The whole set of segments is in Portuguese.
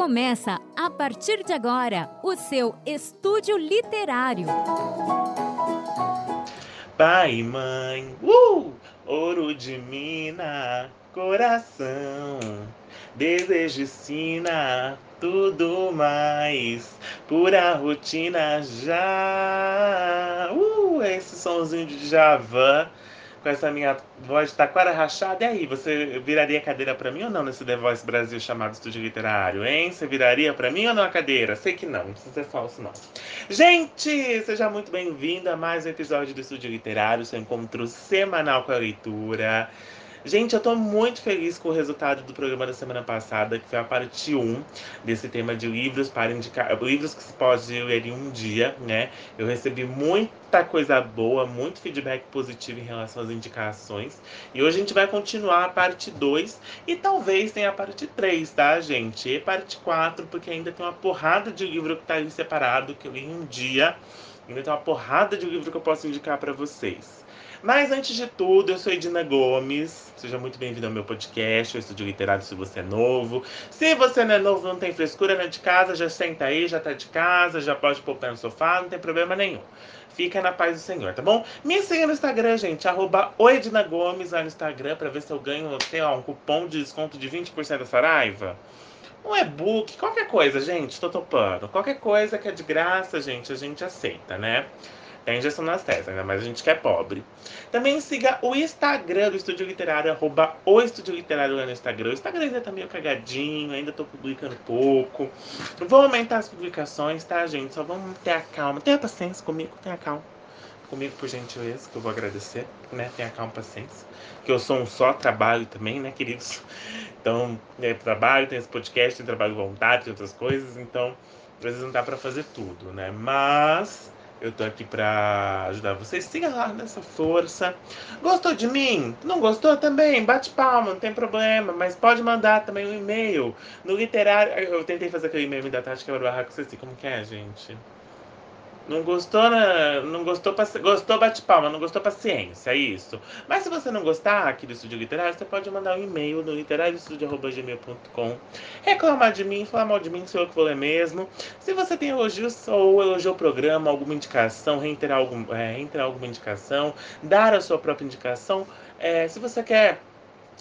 Começa a partir de agora o seu estúdio literário. Pai e mãe, uh! ouro de mina, coração, desejo ensina tudo mais, pura rotina já. Uh, esse somzinho de Javan com essa minha voz taquara rachada. E aí, você viraria cadeira para mim ou não nesse The Voice Brasil chamado Estúdio Literário, hein? Você viraria para mim ou não a cadeira? Sei que não, não precisa ser falso, não. Gente, seja muito bem-vindo a mais um episódio do Estúdio Literário, seu encontro semanal com a leitura. Gente, eu tô muito feliz com o resultado do programa da semana passada, que foi a parte 1 desse tema de livros para indicar. Livros que se pode ler em um dia, né? Eu recebi muita coisa boa, muito feedback positivo em relação às indicações. E hoje a gente vai continuar a parte 2 e talvez tenha a parte 3, tá, gente? E parte 4, porque ainda tem uma porrada de livro que tá ali separado, que eu li em um dia. Ainda tem uma porrada de livro que eu posso indicar para vocês. Mas antes de tudo, eu sou Edina Gomes. Seja muito bem-vindo ao meu podcast, o Estúdio Literário, se você é novo. Se você não é novo, não tem frescura, não é de casa, já senta aí, já tá de casa, já pode pôr o pé no sofá, não tem problema nenhum. Fica na paz do Senhor, tá bom? Me siga no Instagram, gente, arroba Gomes lá no Instagram, pra ver se eu ganho, sei lá, um cupom de desconto de 20% da Saraiva um e-book, qualquer coisa, gente, tô topando. Qualquer coisa que é de graça, gente, a gente aceita, né? É injeção nas testas, ainda mais a gente que é pobre. Também siga o Instagram do Estúdio Literário, arroba o Estúdio Literário lá no Instagram. O Instagram ainda tá meio cagadinho, ainda tô publicando pouco. Vou aumentar as publicações, tá, gente? Só vamos ter a calma. Tenha paciência comigo, tenha calma. Comigo, por gentileza, que eu vou agradecer, né? Tenha calma, paciência. Que eu sou um só trabalho também, né, queridos? Então, é trabalho, tem esse podcast, tem trabalho voluntário, tem outras coisas, então, às vezes não dá pra fazer tudo, né? Mas eu tô aqui para ajudar vocês. Siga lá nessa força. Gostou de mim? Não gostou também? Bate palma, não tem problema. Mas pode mandar também um e-mail. No literário. Eu tentei fazer aquele e-mail da Tati Quebra Barraco, sei como que é, gente. Não gostou, né? não gostou, gostou bate palma, não gostou paciência, é isso. Mas se você não gostar aqui do Estúdio Literário, você pode mandar um e-mail no literarioestudio.gmail.com reclamar de mim, falar mal de mim, sou eu que vou ler mesmo. Se você tem elogios ou elogiou o programa, alguma indicação, reiterar, algum, é, reiterar alguma indicação, dar a sua própria indicação, é, se você quer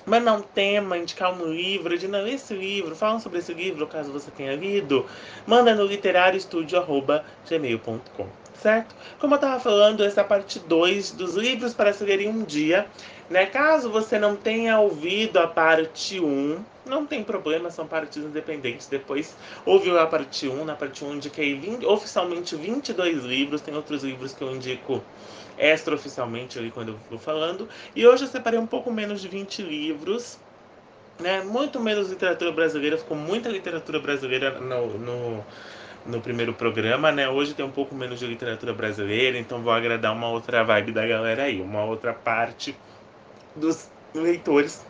mandar um tema, indicar um livro, de não, esse livro, falam sobre esse livro, caso você tenha lido, manda no literarioestudio.gmail.com, certo? Como eu estava falando, essa é a parte 2 dos livros para se ler em um dia. Né? Caso você não tenha ouvido a parte 1, um, não tem problema, são partes independentes. Depois ouviu a parte 1, um, na parte 1 um, indiquei 20, oficialmente 22 livros, tem outros livros que eu indico extraoficialmente ali quando eu vou falando. E hoje eu separei um pouco menos de 20 livros, né? Muito menos literatura brasileira, ficou muita literatura brasileira no, no, no, primeiro programa, né? Hoje tem um pouco menos de literatura brasileira, então vou agradar uma outra vibe da galera aí, uma outra parte dos leitores.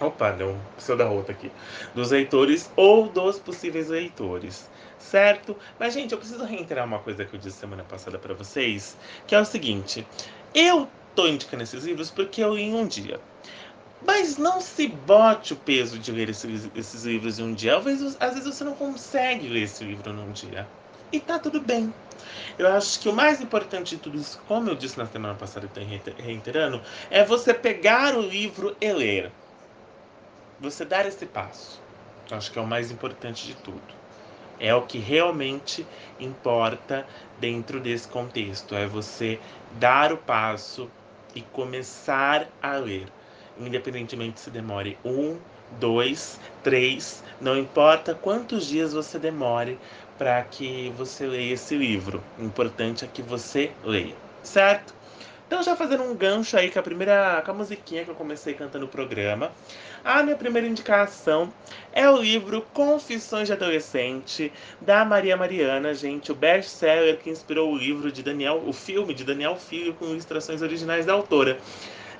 Opa, deu um seu da rota aqui. Dos leitores ou dos possíveis leitores certo? Mas, gente, eu preciso reiterar uma coisa que eu disse semana passada para vocês, que é o seguinte: eu tô indicando esses livros porque eu li em um dia. Mas não se bote o peso de ler esses, esses livros em um dia. Às vezes, às vezes você não consegue ler esse livro num dia. E tá tudo bem. Eu acho que o mais importante de tudo isso, como eu disse na semana passada e estou reiterando, é você pegar o livro e ler. Você dar esse passo. Eu acho que é o mais importante de tudo. É o que realmente importa dentro desse contexto. É você dar o passo e começar a ler. Independentemente se demore um, dois, três, não importa quantos dias você demore para que você leia esse livro. O importante é que você leia, certo? Então, já fazendo um gancho aí com a primeira com a musiquinha que eu comecei cantando o programa. A minha primeira indicação é o livro Confissões de Adolescente, da Maria Mariana, gente, o best-seller que inspirou o livro de Daniel, o filme de Daniel Filho com ilustrações originais da autora.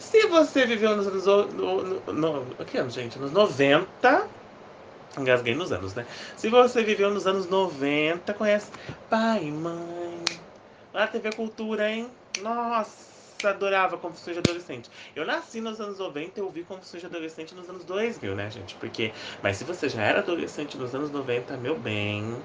Se você viveu nos anos. No, que ano, gente? Nos 90. Engasguei nos anos, né? Se você viveu nos anos 90, conhece Pai e Mãe. Lá TV Cultura, hein? Nossa! Adorava Confissões de Adolescente. Eu nasci nos anos 90 e eu vi Confissões de Adolescente nos anos 2000, né, gente? Porque, mas se você já era adolescente nos anos 90, meu bem,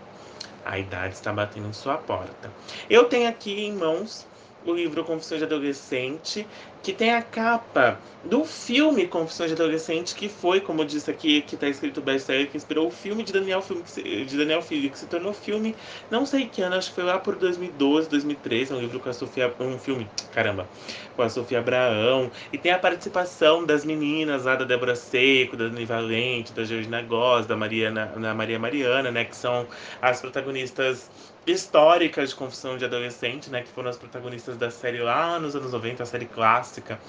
a idade está batendo em sua porta. Eu tenho aqui em mãos o livro Confissões de Adolescente, que tem a capa do filme Confissões de Adolescente, que foi, como eu disse aqui, que está escrito best-seller, que inspirou o filme de Daniel, de Daniel Filho, que se tornou filme, não sei que ano, acho que foi lá por 2012, 2013, é um livro com a Sofia, um filme, caramba, com a Sofia Abraão, e tem a participação das meninas lá da Débora Seco, da Dani Valente, da Georgina Goss, da Mariana, da Maria Mariana, né, que são as protagonistas históricas de Confissão de Adolescente, né, que foram as protagonistas da série lá nos anos 90, a série clássica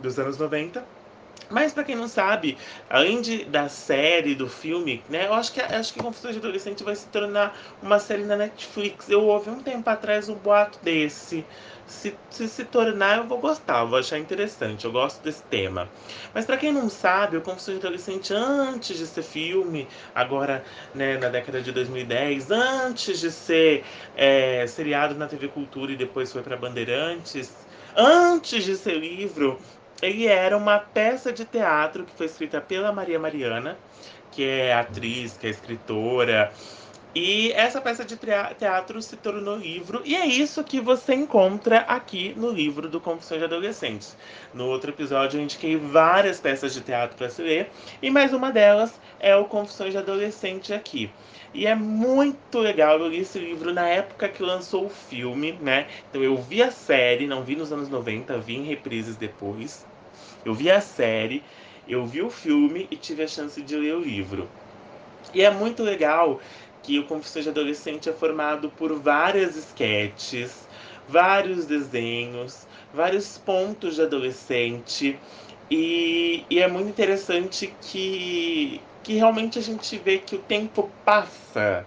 dos anos 90. Mas para quem não sabe, além de, da série, do filme, né, eu acho que acho que Confissões de Adolescente vai se tornar uma série na Netflix. Eu ouvi um tempo atrás um boato desse se, se, se tornar, eu vou gostar, eu vou achar interessante, eu gosto desse tema. Mas para quem não sabe, o Confissões de Adolescente, antes de ser filme, agora né, na década de 2010, antes de ser é, seriado na TV Cultura e depois foi para Bandeirantes, antes de ser livro, ele era uma peça de teatro que foi escrita pela Maria Mariana, que é atriz, que é escritora, e essa peça de teatro se tornou livro, e é isso que você encontra aqui no livro do Confissões de Adolescentes. No outro episódio eu indiquei várias peças de teatro para se ler, e mais uma delas é o Confissões de Adolescente aqui. E é muito legal, eu li esse livro na época que lançou o filme, né? Então eu vi a série, não vi nos anos 90, vi em reprises depois. Eu vi a série, eu vi o filme e tive a chance de ler o livro. E é muito legal que o Confissões de Adolescente é formado por várias sketches, vários desenhos, vários pontos de adolescente. E, e, é muito interessante que, que realmente a gente vê que o tempo passa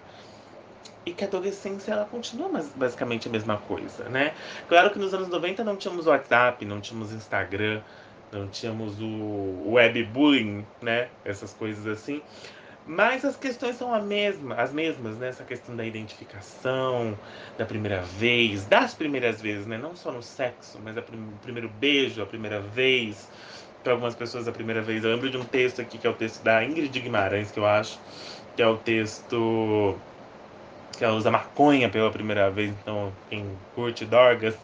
e que a adolescência ela continua basicamente a mesma coisa, né? Claro que nos anos 90 não tínhamos WhatsApp, não tínhamos Instagram, não tínhamos o, o webbullying, né? Essas coisas assim. Mas as questões são a mesma, as mesmas, né? Essa questão da identificação, da primeira vez, das primeiras vezes, né? Não só no sexo, mas o prim primeiro beijo, a primeira vez. Para algumas pessoas, a primeira vez. Eu lembro de um texto aqui, que é o texto da Ingrid Guimarães, que eu acho, que é o texto que ela usa maconha pela primeira vez. Então, quem curte drogas,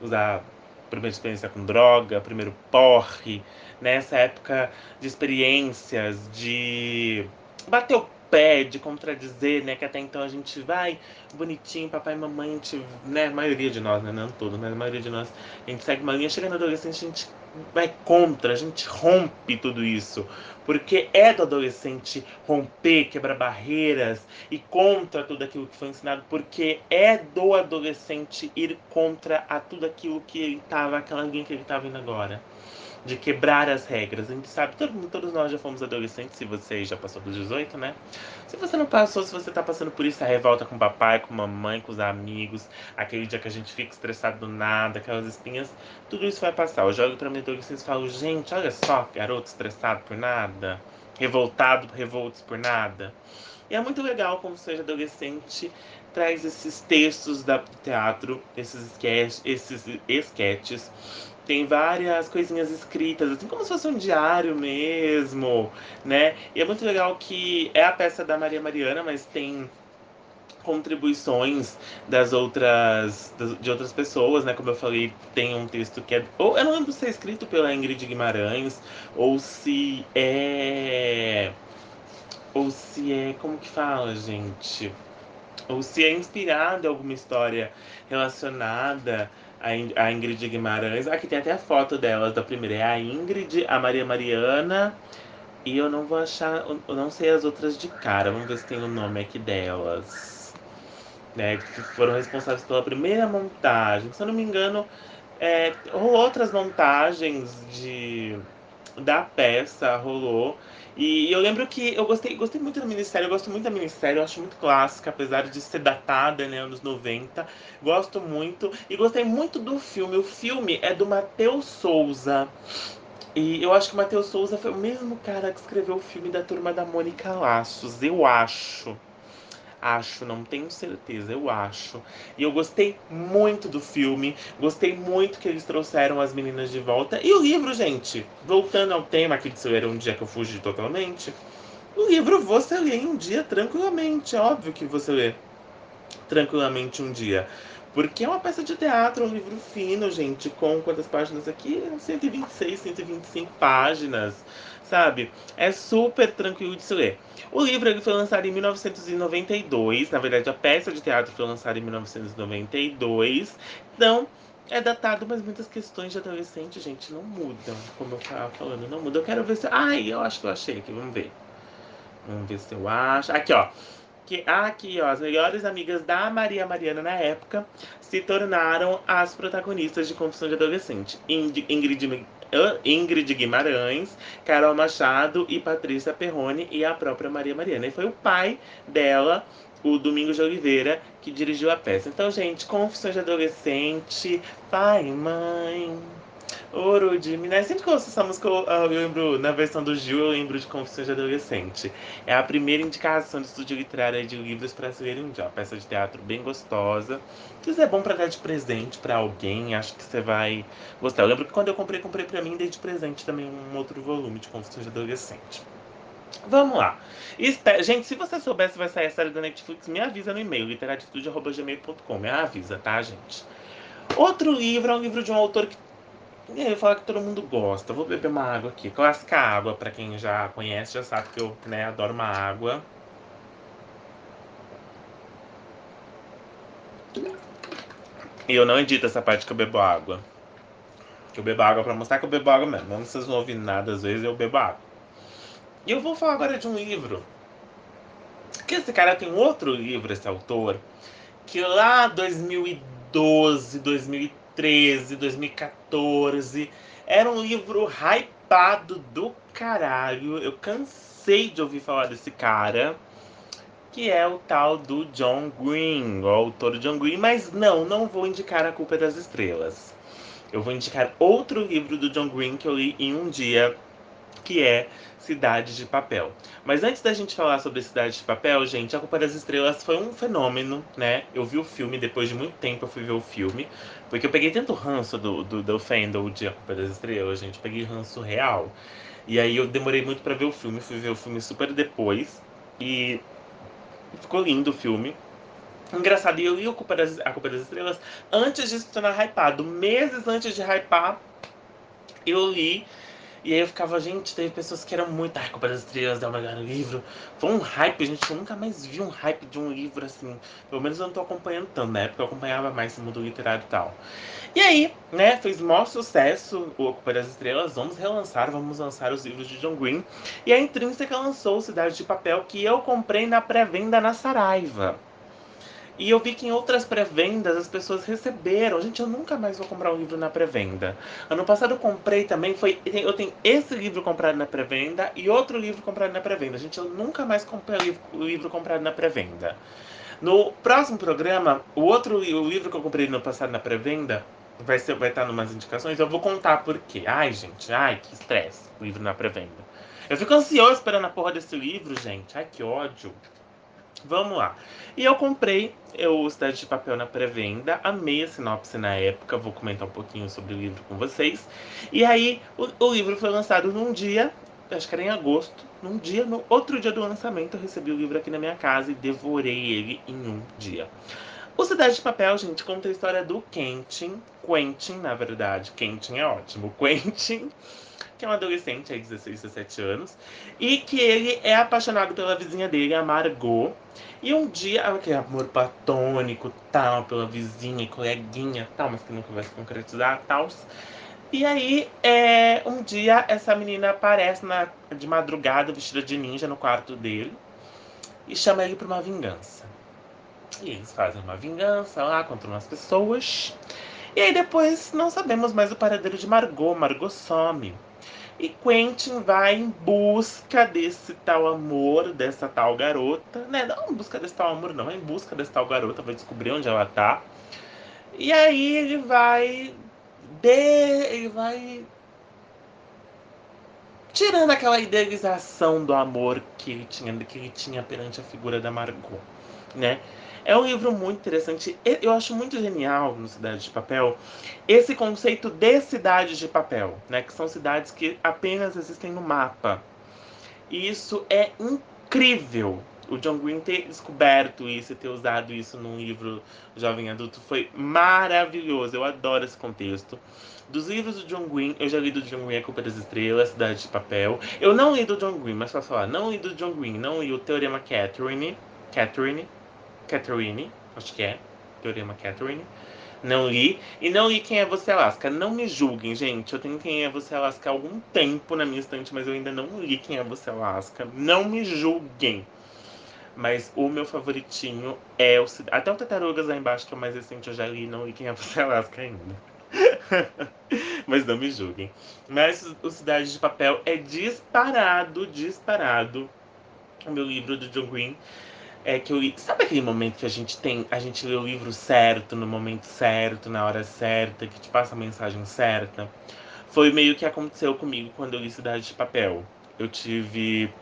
usa primeira experiência com droga, primeiro porre, nessa época de experiências, de bater o pé, de contradizer, né? Que até então a gente vai bonitinho, papai e mamãe, gente, né? A maioria de nós, né? Não todo, mas a maioria de nós, a gente segue uma linha, chega na adolescência, a gente vai contra, a gente rompe tudo isso. Porque é do adolescente romper, quebrar barreiras e contra tudo aquilo que foi ensinado, porque é do adolescente ir contra a tudo aquilo que ele estava, aquela linha que ele estava indo agora de quebrar as regras. A gente sabe, todo, todos nós já fomos adolescentes, se você já passou dos 18, né? Se você não passou, se você tá passando por isso, a revolta com o papai, com a mamãe, com os amigos, aquele dia que a gente fica estressado do nada, aquelas espinhas, tudo isso vai passar. Eu jogo pra minha adolescência e falo, gente, olha só, garoto estressado por nada, revoltado, revoltos por nada. E é muito legal como seja adolescente traz esses textos da teatro, esses sketches, esses sketches tem várias coisinhas escritas, assim como se fosse um diário mesmo, né? E é muito legal que é a peça da Maria Mariana, mas tem contribuições das outras de outras pessoas, né? Como eu falei, tem um texto que é ou eu não lembro se é escrito pela Ingrid Guimarães ou se é ou se é como que fala, gente? Ou se é inspirado em alguma história relacionada a Ingrid Guimarães. Aqui tem até a foto delas da primeira. É a Ingrid, a Maria Mariana. E eu não vou achar. Eu não sei as outras de cara. Vamos ver se tem o nome aqui delas. Né, que foram responsáveis pela primeira montagem. Se eu não me engano, é, outras montagens de, da peça, rolou. E eu lembro que eu gostei, gostei muito da minissérie, eu gosto muito da minissérie, eu acho muito clássica, apesar de ser datada, né, anos 90. Gosto muito. E gostei muito do filme. O filme é do Matheus Souza. E eu acho que o Matheus Souza foi o mesmo cara que escreveu o filme da Turma da Mônica Laços, eu acho. Acho, não tenho certeza, eu acho. E eu gostei muito do filme, gostei muito que eles trouxeram as meninas de volta. E o livro, gente, voltando ao tema aqui de se ler um dia que eu fugi totalmente, o livro você lê em um dia tranquilamente, é óbvio que você lê tranquilamente um dia. Porque é uma peça de teatro, um livro fino, gente, com quantas páginas aqui? 126, 125 páginas sabe? É super tranquilo de se ler. O livro ele foi lançado em 1992, na verdade a peça de teatro foi lançada em 1992, então é datado, mas muitas questões de adolescente, gente, não mudam, como eu estava falando, não mudam. Eu quero ver se. Ai, eu acho que eu achei aqui, vamos ver. Vamos ver se eu acho. Aqui, ó. Que, aqui, ó, as melhores amigas da Maria Mariana na época se tornaram as protagonistas de Confissão de Adolescente. Ingrid Ingrid Guimarães, Carol Machado e Patrícia Perrone e a própria Maria Mariana. E foi o pai dela, o Domingos de Oliveira, que dirigiu a peça. Então, gente, Confissões de Adolescente, pai e mãe. Ouro de Minas. Sempre que eu ouço essa música, eu, eu, lembro, na versão do Gil, eu lembro de Confissões de Adolescente. É a primeira indicação de estúdio literário de livros para se ler dia. Uma peça de teatro bem gostosa. Se é bom para dar de presente para alguém, acho que você vai gostar. Eu lembro que quando eu comprei, comprei para mim, dei de presente também um outro volume de Confissões de Adolescente. Vamos lá. Espera, gente, se você soubesse vai sair a série da Netflix, me avisa no e-mail, literatitude.gmail.com. Me avisa, tá, gente? Outro livro é um livro de um autor que aí, eu falo que todo mundo gosta. Vou beber uma água aqui. Clássica água, para quem já conhece, já sabe que eu né, adoro uma água. E eu não edito essa parte que eu bebo água. Que eu bebo água pra mostrar que eu bebo água mesmo. Não vocês não ouvem nada, às vezes eu bebo água. E eu vou falar agora de um livro. Que esse cara tem outro livro, esse autor. Que lá 2012, 2013 2013, 2014. Era um livro hypado do caralho. Eu cansei de ouvir falar desse cara. Que é o tal do John Green, o autor John Green. Mas não, não vou indicar A Culpa das Estrelas. Eu vou indicar outro livro do John Green que eu li em um dia, que é Cidade de Papel. Mas antes da gente falar sobre Cidade de Papel, gente, A Culpa das Estrelas foi um fenômeno, né? Eu vi o filme, depois de muito tempo eu fui ver o filme. Porque eu peguei tanto ranço do, do, do Fandom de A Culpa das Estrelas, gente. Eu peguei ranço real. E aí eu demorei muito para ver o filme. Fui ver o filme super depois. E ficou lindo o filme. Engraçado, e eu li a Culpa, das, a Culpa das Estrelas antes de se tornar hypado. Meses antes de hypar, eu li e aí eu ficava, gente, teve pessoas que eram muito, ai, Culpa das Estrelas, uma olhada no livro. Foi um hype, gente, eu nunca mais vi um hype de um livro assim. Pelo menos eu não tô acompanhando tanto, na época eu acompanhava mais o mundo literário e tal. E aí, né, fez maior sucesso o Culpa das Estrelas, vamos relançar, vamos lançar os livros de John Green. E a Intrínseca lançou Cidade de Papel, que eu comprei na pré-venda na Saraiva. E eu vi que em outras pré-vendas as pessoas receberam. Gente, eu nunca mais vou comprar um livro na pré-venda. Ano passado eu comprei também, foi. Eu tenho esse livro comprado na pré-venda e outro livro comprado na pré-venda. Gente, eu nunca mais comprei o livro, livro comprado na pré-venda. No próximo programa, o outro o livro que eu comprei no passado na pré-venda vai, ser, vai estar numas indicações. Eu vou contar por quê. Ai, gente, ai, que estresse. O livro na pré-venda. Eu fico ansioso esperando a porra desse livro, gente. Ai, que ódio. Vamos lá. E eu comprei o Cidade de Papel na pré-venda, amei a sinopse na época, vou comentar um pouquinho sobre o livro com vocês. E aí, o, o livro foi lançado num dia, acho que era em agosto, num dia, no outro dia do lançamento, eu recebi o livro aqui na minha casa e devorei ele em um dia. O Cidade de Papel, gente, conta a história do Quentin, Quentin, na verdade, Quentin é ótimo, Quentin, que é um adolescente, aí 16, 17 anos, e que ele é apaixonado pela vizinha dele, a Margot. E um dia, aquele amor platônico, tal, pela vizinha, coleguinha, tal, mas que nunca vai se concretizar, tal. E aí, é, um dia, essa menina aparece na, de madrugada, vestida de ninja, no quarto dele, e chama ele para uma vingança. E eles fazem uma vingança lá contra umas pessoas. E aí depois não sabemos mais o paradeiro de Margot. Margot some. E Quentin vai em busca desse tal amor, dessa tal garota, né? Não em busca desse tal amor, não, é em busca dessa tal garota, vai descobrir onde ela tá. E aí ele vai. De... Ele vai. Tirando aquela idealização do amor que ele tinha, que ele tinha perante a figura da Margot. né? É um livro muito interessante. Eu acho muito genial no Cidade de Papel esse conceito de cidades de papel, né? Que são cidades que apenas existem no mapa. E isso é incrível. O John Green ter descoberto isso e ter usado isso num livro jovem adulto foi maravilhoso. Eu adoro esse contexto. Dos livros do John Green, eu já li do John Green A Culpa das Estrelas, Cidade de Papel. Eu não li do John Green, mas posso falar, não li do John Green, não li o Teorema Catherine. Catherine. Catherine, acho que é. Teorema Catherine. Não li. E não li Quem é Você Alaska. Não me julguem, gente. Eu tenho Quem é Você Alaska há algum tempo na minha estante, mas eu ainda não li Quem é Você Alaska. Não me julguem. Mas o meu favoritinho é o. Até o Tartarugas lá embaixo, que é o mais recente, eu já li não li Quem é Você Alaska ainda. mas não me julguem. Mas o Cidade de Papel é disparado, disparado. O meu livro do John Green é que eu. Sabe aquele momento que a gente tem, a gente lê o livro certo, no momento certo, na hora certa, que te passa a mensagem certa? Foi meio que aconteceu comigo quando eu li Cidade de Papel. Eu tive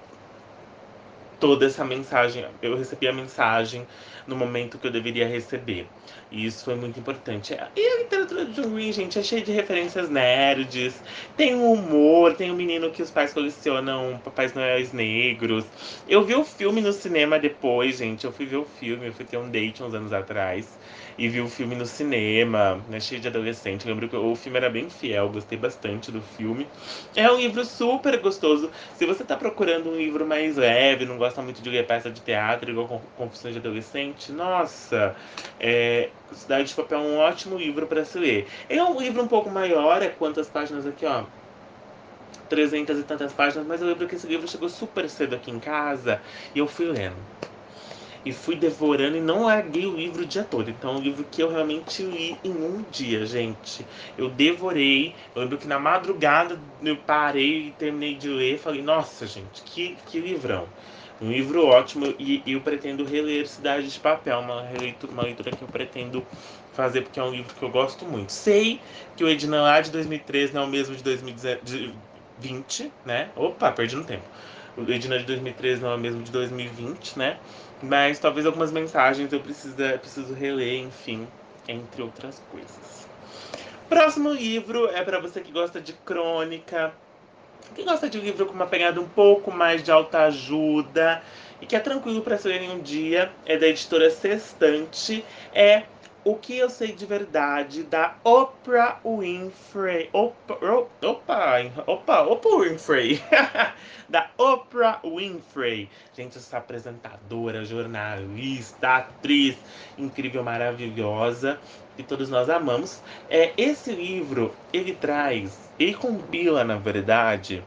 toda essa mensagem, eu recebi a mensagem no momento que eu deveria receber. E isso foi muito importante. E a literatura de Green, gente, é cheia de referências nerds. Tem um humor, tem um menino que os pais colecionam Papais Noéis Negros. Eu vi o filme no cinema depois, gente. Eu fui ver o filme, eu fui ter um date uns anos atrás e vi o filme no cinema, né, cheio de adolescente. Lembro que o filme era bem fiel, gostei bastante do filme. É um livro super gostoso. Se você está procurando um livro mais leve, não gosta muito de ler peça de teatro, igual Confissões de Adolescente, nossa, é, Cidade de Papel é um ótimo livro para se ler. É um livro um pouco maior, é quantas páginas aqui, ó? 300 e tantas páginas, mas eu lembro que esse livro chegou super cedo aqui em casa e eu fui lendo e fui devorando e não larguei o livro o dia todo. Então, é um livro que eu realmente li em um dia, gente. Eu devorei. Eu lembro que na madrugada eu parei e terminei de ler. Falei, nossa, gente, que, que livrão. Um livro ótimo e, e eu pretendo reler Cidade de Papel, uma leitura, uma leitura que eu pretendo fazer porque é um livro que eu gosto muito. Sei que o Edna lá de 2013 não é o mesmo de 2020, né? Opa, perdi no tempo. O Edna de 2013 não é o mesmo de 2020, né? Mas talvez algumas mensagens eu precisa, preciso reler, enfim, entre outras coisas. Próximo livro é para você que gosta de crônica, que gosta de um livro com uma pegada um pouco mais de alta ajuda e que é tranquilo para se ler em um dia. É da editora Sextante. É o que eu sei de verdade da Oprah Winfrey. Opa, opa, opa, Oprah Winfrey. da Oprah Winfrey. Gente, essa apresentadora, jornalista, atriz incrível, maravilhosa, que todos nós amamos. É, esse livro, ele traz, ele compila, na verdade,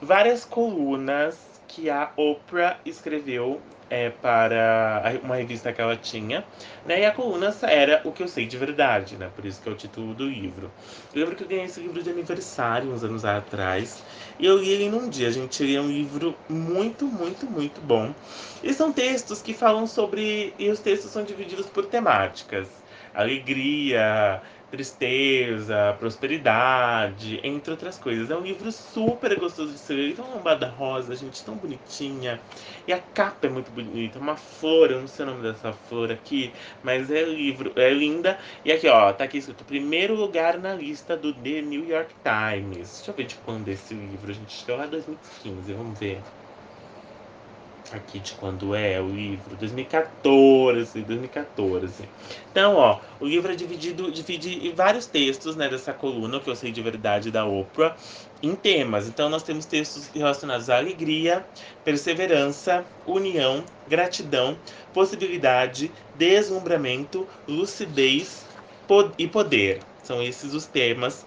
várias colunas que a Oprah escreveu é, para uma revista que ela tinha, né? E a coluna era O que eu sei de verdade, né? Por isso que é o título do livro. Eu lembro que eu ganhei esse livro de aniversário uns anos atrás. E eu li ele num dia, gente. Ele é um livro muito, muito, muito bom. E são textos que falam sobre. E os textos são divididos por temáticas. Alegria, tristeza, prosperidade, entre outras coisas. É um livro super gostoso de ser lido, é uma lombada rosa, gente, tão bonitinha. E a capa é muito bonita, uma flor, eu não sei o nome dessa flor aqui, mas é livro, é linda. E aqui, ó, tá aqui escrito primeiro lugar na lista do The New York Times. Deixa eu ver de quando é esse livro, gente. Que é lá 2015, vamos ver aqui de quando é o livro, 2014, 2014. Então, ó, o livro é dividido, divide em vários textos, né, dessa coluna, que eu sei de verdade da Oprah, em temas. Então, nós temos textos relacionados à alegria, perseverança, união, gratidão, possibilidade, deslumbramento, lucidez e poder. São esses os temas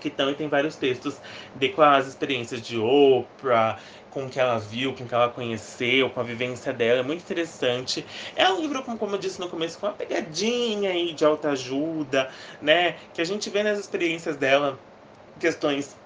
que também tem vários textos de com as experiências de Oprah, com o que ela viu, com o que ela conheceu, com a vivência dela. É muito interessante. É um livro, como eu disse no começo, com uma pegadinha aí de autoajuda, né? Que a gente vê nas experiências dela questões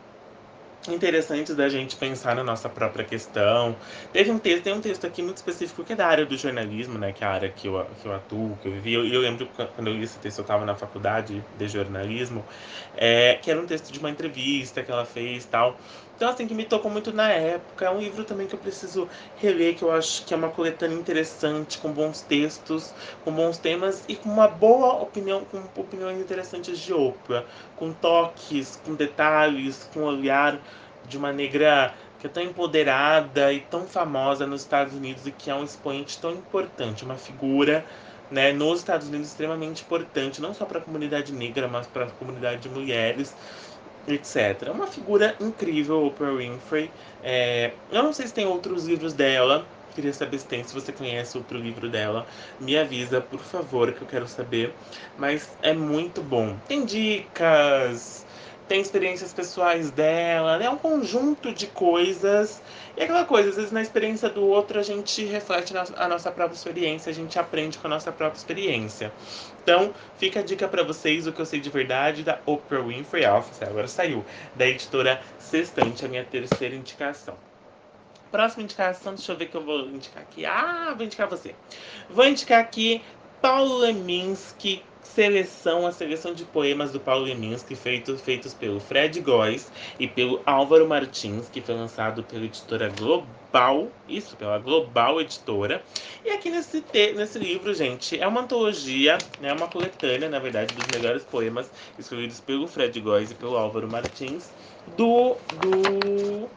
interessantes da gente pensar na nossa própria questão. Teve um texto, tem um texto aqui muito específico que é da área do jornalismo, né, que é a área que eu, que eu atuo, que eu vivi. Eu, eu lembro quando eu li esse texto, eu estava na faculdade de jornalismo, é, que era um texto de uma entrevista que ela fez tal. Então, assim, que me tocou muito na época. É um livro também que eu preciso reler, que eu acho que é uma coletânea interessante, com bons textos, com bons temas e com uma boa opinião, com opiniões interessantes de Oprah, com toques, com detalhes, com olhar de uma negra que é tão empoderada e tão famosa nos Estados Unidos e que é um expoente tão importante, uma figura né, nos Estados Unidos extremamente importante, não só para a comunidade negra, mas para a comunidade de mulheres, etc. É uma figura incrível, Oprah Winfrey. É, eu não sei se tem outros livros dela, queria saber se tem, se você conhece outro livro dela, me avisa, por favor, que eu quero saber. Mas é muito bom. Tem dicas, tem experiências pessoais dela, né? é um conjunto de coisas. E aquela coisa, às vezes na experiência do outro a gente reflete a nossa própria experiência, a gente aprende com a nossa própria experiência. Então, fica a dica para vocês, o que eu sei de verdade da Oprah Winfrey Office, agora saiu, da editora Sextante, a minha terceira indicação. Próxima indicação, deixa eu ver que eu vou indicar aqui. Ah, vou indicar você. Vou indicar aqui Paulo Leminski, seleção, a seleção de poemas do Paulo Leminski, feito, feitos pelo Fred Góes e pelo Álvaro Martins, que foi lançado pela editora Global, isso, pela Global Editora. E aqui nesse, te, nesse livro, gente, é uma antologia, é uma coletânea, na verdade, dos melhores poemas escolhidos pelo Fred Góes e pelo Álvaro Martins, do, do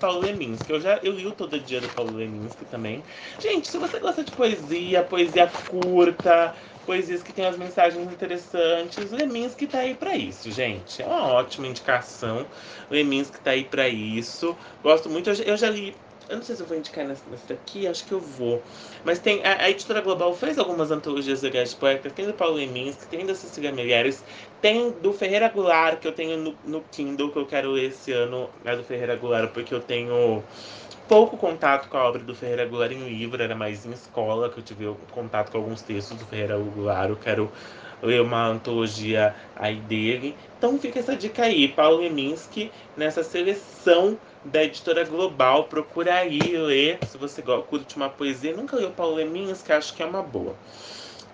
Paulo Leminski. Eu já eu li o Todo Dia do Paulo Leminski também. Gente, se você gosta de poesia, poesia curta, poesias que têm as mensagens interessantes, Leminski tá aí para isso, gente. É uma ótima indicação. Leminski tá aí para isso. Gosto muito, eu já li eu não sei se eu vou indicar nessa, nessa daqui, acho que eu vou. Mas tem. A, a editora Global fez algumas antologias legais de poetas. Tem do Paulo Leminski, tem da Cecília Mulheres, tem do Ferreira Goulart, que eu tenho no, no Kindle, que eu quero ler esse ano. É do Ferreira Goulart, porque eu tenho pouco contato com a obra do Ferreira Goulart em livro, era mais em escola que eu tive contato com alguns textos do Ferreira Goulart. Eu quero ler uma antologia aí dele. Então fica essa dica aí, Paulo Leminski, nessa seleção da editora Global. Procura aí ler, se você curte uma poesia. Nunca leu Paulo Leminski, acho que é uma boa.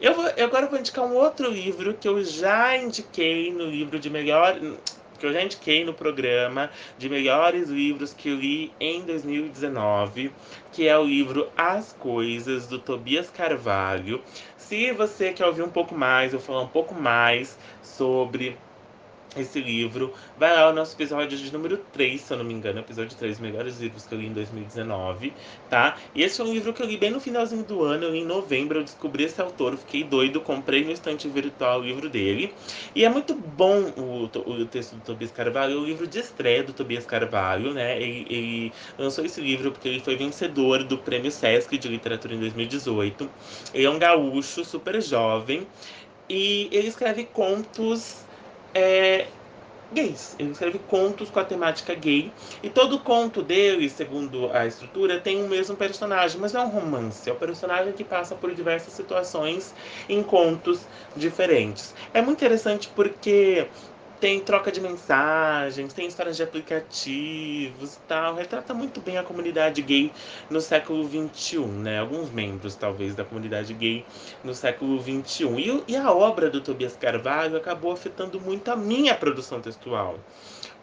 Eu, vou, eu agora vou indicar um outro livro que eu já indiquei no livro de melhor. Que eu já indiquei no programa de melhores livros que eu li em 2019, que é o livro As Coisas, do Tobias Carvalho. Se você quer ouvir um pouco mais, eu falar um pouco mais sobre esse livro. Vai lá o nosso episódio de número 3, se eu não me engano, episódio 3, melhores livros que eu li em 2019, tá? E esse é um livro que eu li bem no finalzinho do ano, em novembro, eu descobri esse autor, fiquei doido, comprei no estante virtual o livro dele. E é muito bom o, o texto do Tobias Carvalho, é o livro de estreia do Tobias Carvalho, né? Ele, ele lançou esse livro porque ele foi vencedor do Prêmio Sesc de Literatura em 2018. Ele é um gaúcho, super jovem, e ele escreve contos é, gays. Ele escreve contos com a temática gay. E todo conto dele, segundo a estrutura, tem o mesmo personagem, mas não é um romance. É o personagem que passa por diversas situações em contos diferentes. É muito interessante porque tem troca de mensagens, tem histórias de aplicativos e tal. Retrata muito bem a comunidade gay no século XXI, né? Alguns membros, talvez, da comunidade gay no século XXI. E, e a obra do Tobias Carvalho acabou afetando muito a minha produção textual.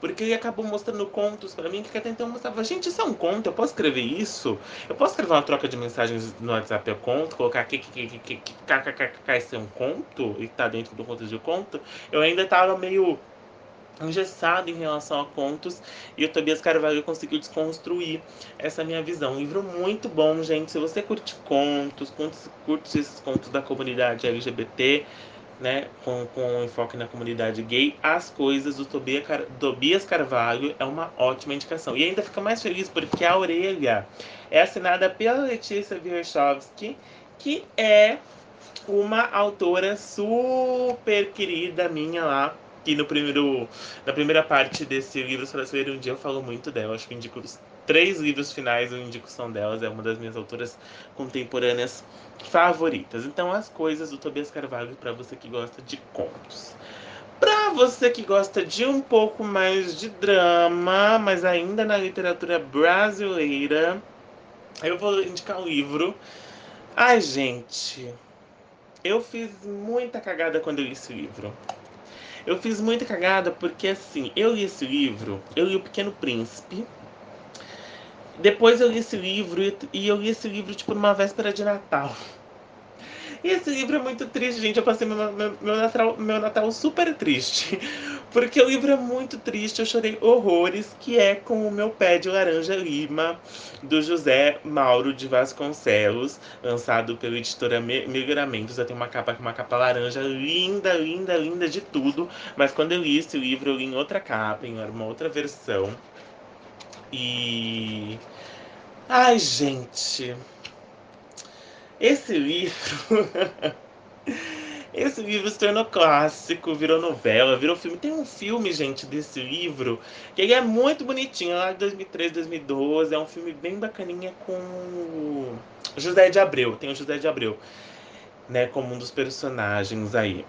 Porque ele acabou mostrando contos para mim que até então eu mostrava, gente, isso é um conto, eu posso escrever isso? Eu posso escrever uma troca de mensagens no WhatsApp é conto, colocar que que isso é um conto e tá dentro do conto de conto? Eu ainda tava meio engessado em relação a contos e o Tobias Carvalho conseguiu desconstruir essa minha visão. Um livro muito bom, gente. Se você curte contos, curte esses contos da comunidade LGBT, né, com, com enfoque na comunidade gay, As Coisas do Tobias, Car Tobias Carvalho é uma ótima indicação. E ainda fica mais feliz porque a orelha é assinada pela Letícia Wierchowski, que é uma autora super querida minha lá, que no primeiro, na primeira parte desse livro, Ler Um Dia, eu falo muito dela. Acho que indico três livros finais, eu indico são delas. É uma das minhas autoras contemporâneas favoritas. Então, As Coisas do Tobias Carvalho, para você que gosta de contos. Para você que gosta de um pouco mais de drama, mas ainda na literatura brasileira, eu vou indicar um livro. Ai, gente, eu fiz muita cagada quando eu li esse livro. Eu fiz muita cagada porque, assim, eu li esse livro, eu li O Pequeno Príncipe. Depois eu li esse livro e eu li esse livro, tipo, numa véspera de Natal. E esse livro é muito triste, gente. Eu passei meu, meu, meu, Natal, meu Natal super triste. Porque o livro é muito triste, eu chorei horrores, que é com o meu pé de laranja lima, do José Mauro de Vasconcelos, lançado pela editora Migramentos. Eu tenho uma capa uma capa laranja, linda, linda, linda de tudo. Mas quando eu li esse livro, eu li em outra capa, em uma outra versão. E. Ai, gente. Esse livro. Esse livro se tornou clássico, virou novela, virou filme. Tem um filme, gente, desse livro, que ele é muito bonitinho, lá de 2013, 2012. É um filme bem bacaninha com José de Abreu. Tem o José de Abreu, né, como um dos personagens aí.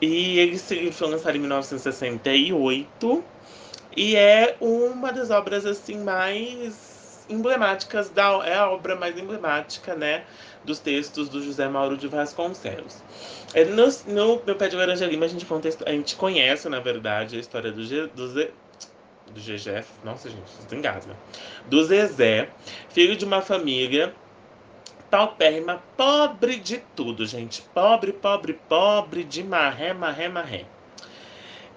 E esse livro foi lançado em 1968 e é uma das obras assim mais emblemáticas da é a obra mais emblemática, né, dos textos do José Mauro de Vasconcelos. É, no, no Meu Pé de Laranja Lima, a gente, a gente conhece, na verdade, a história do, do, Zé, do GG. Nossa, gente, isso engasga. Do Zezé, filho de uma família paupérrima, pobre de tudo, gente. Pobre, pobre, pobre de marré, marré, marré.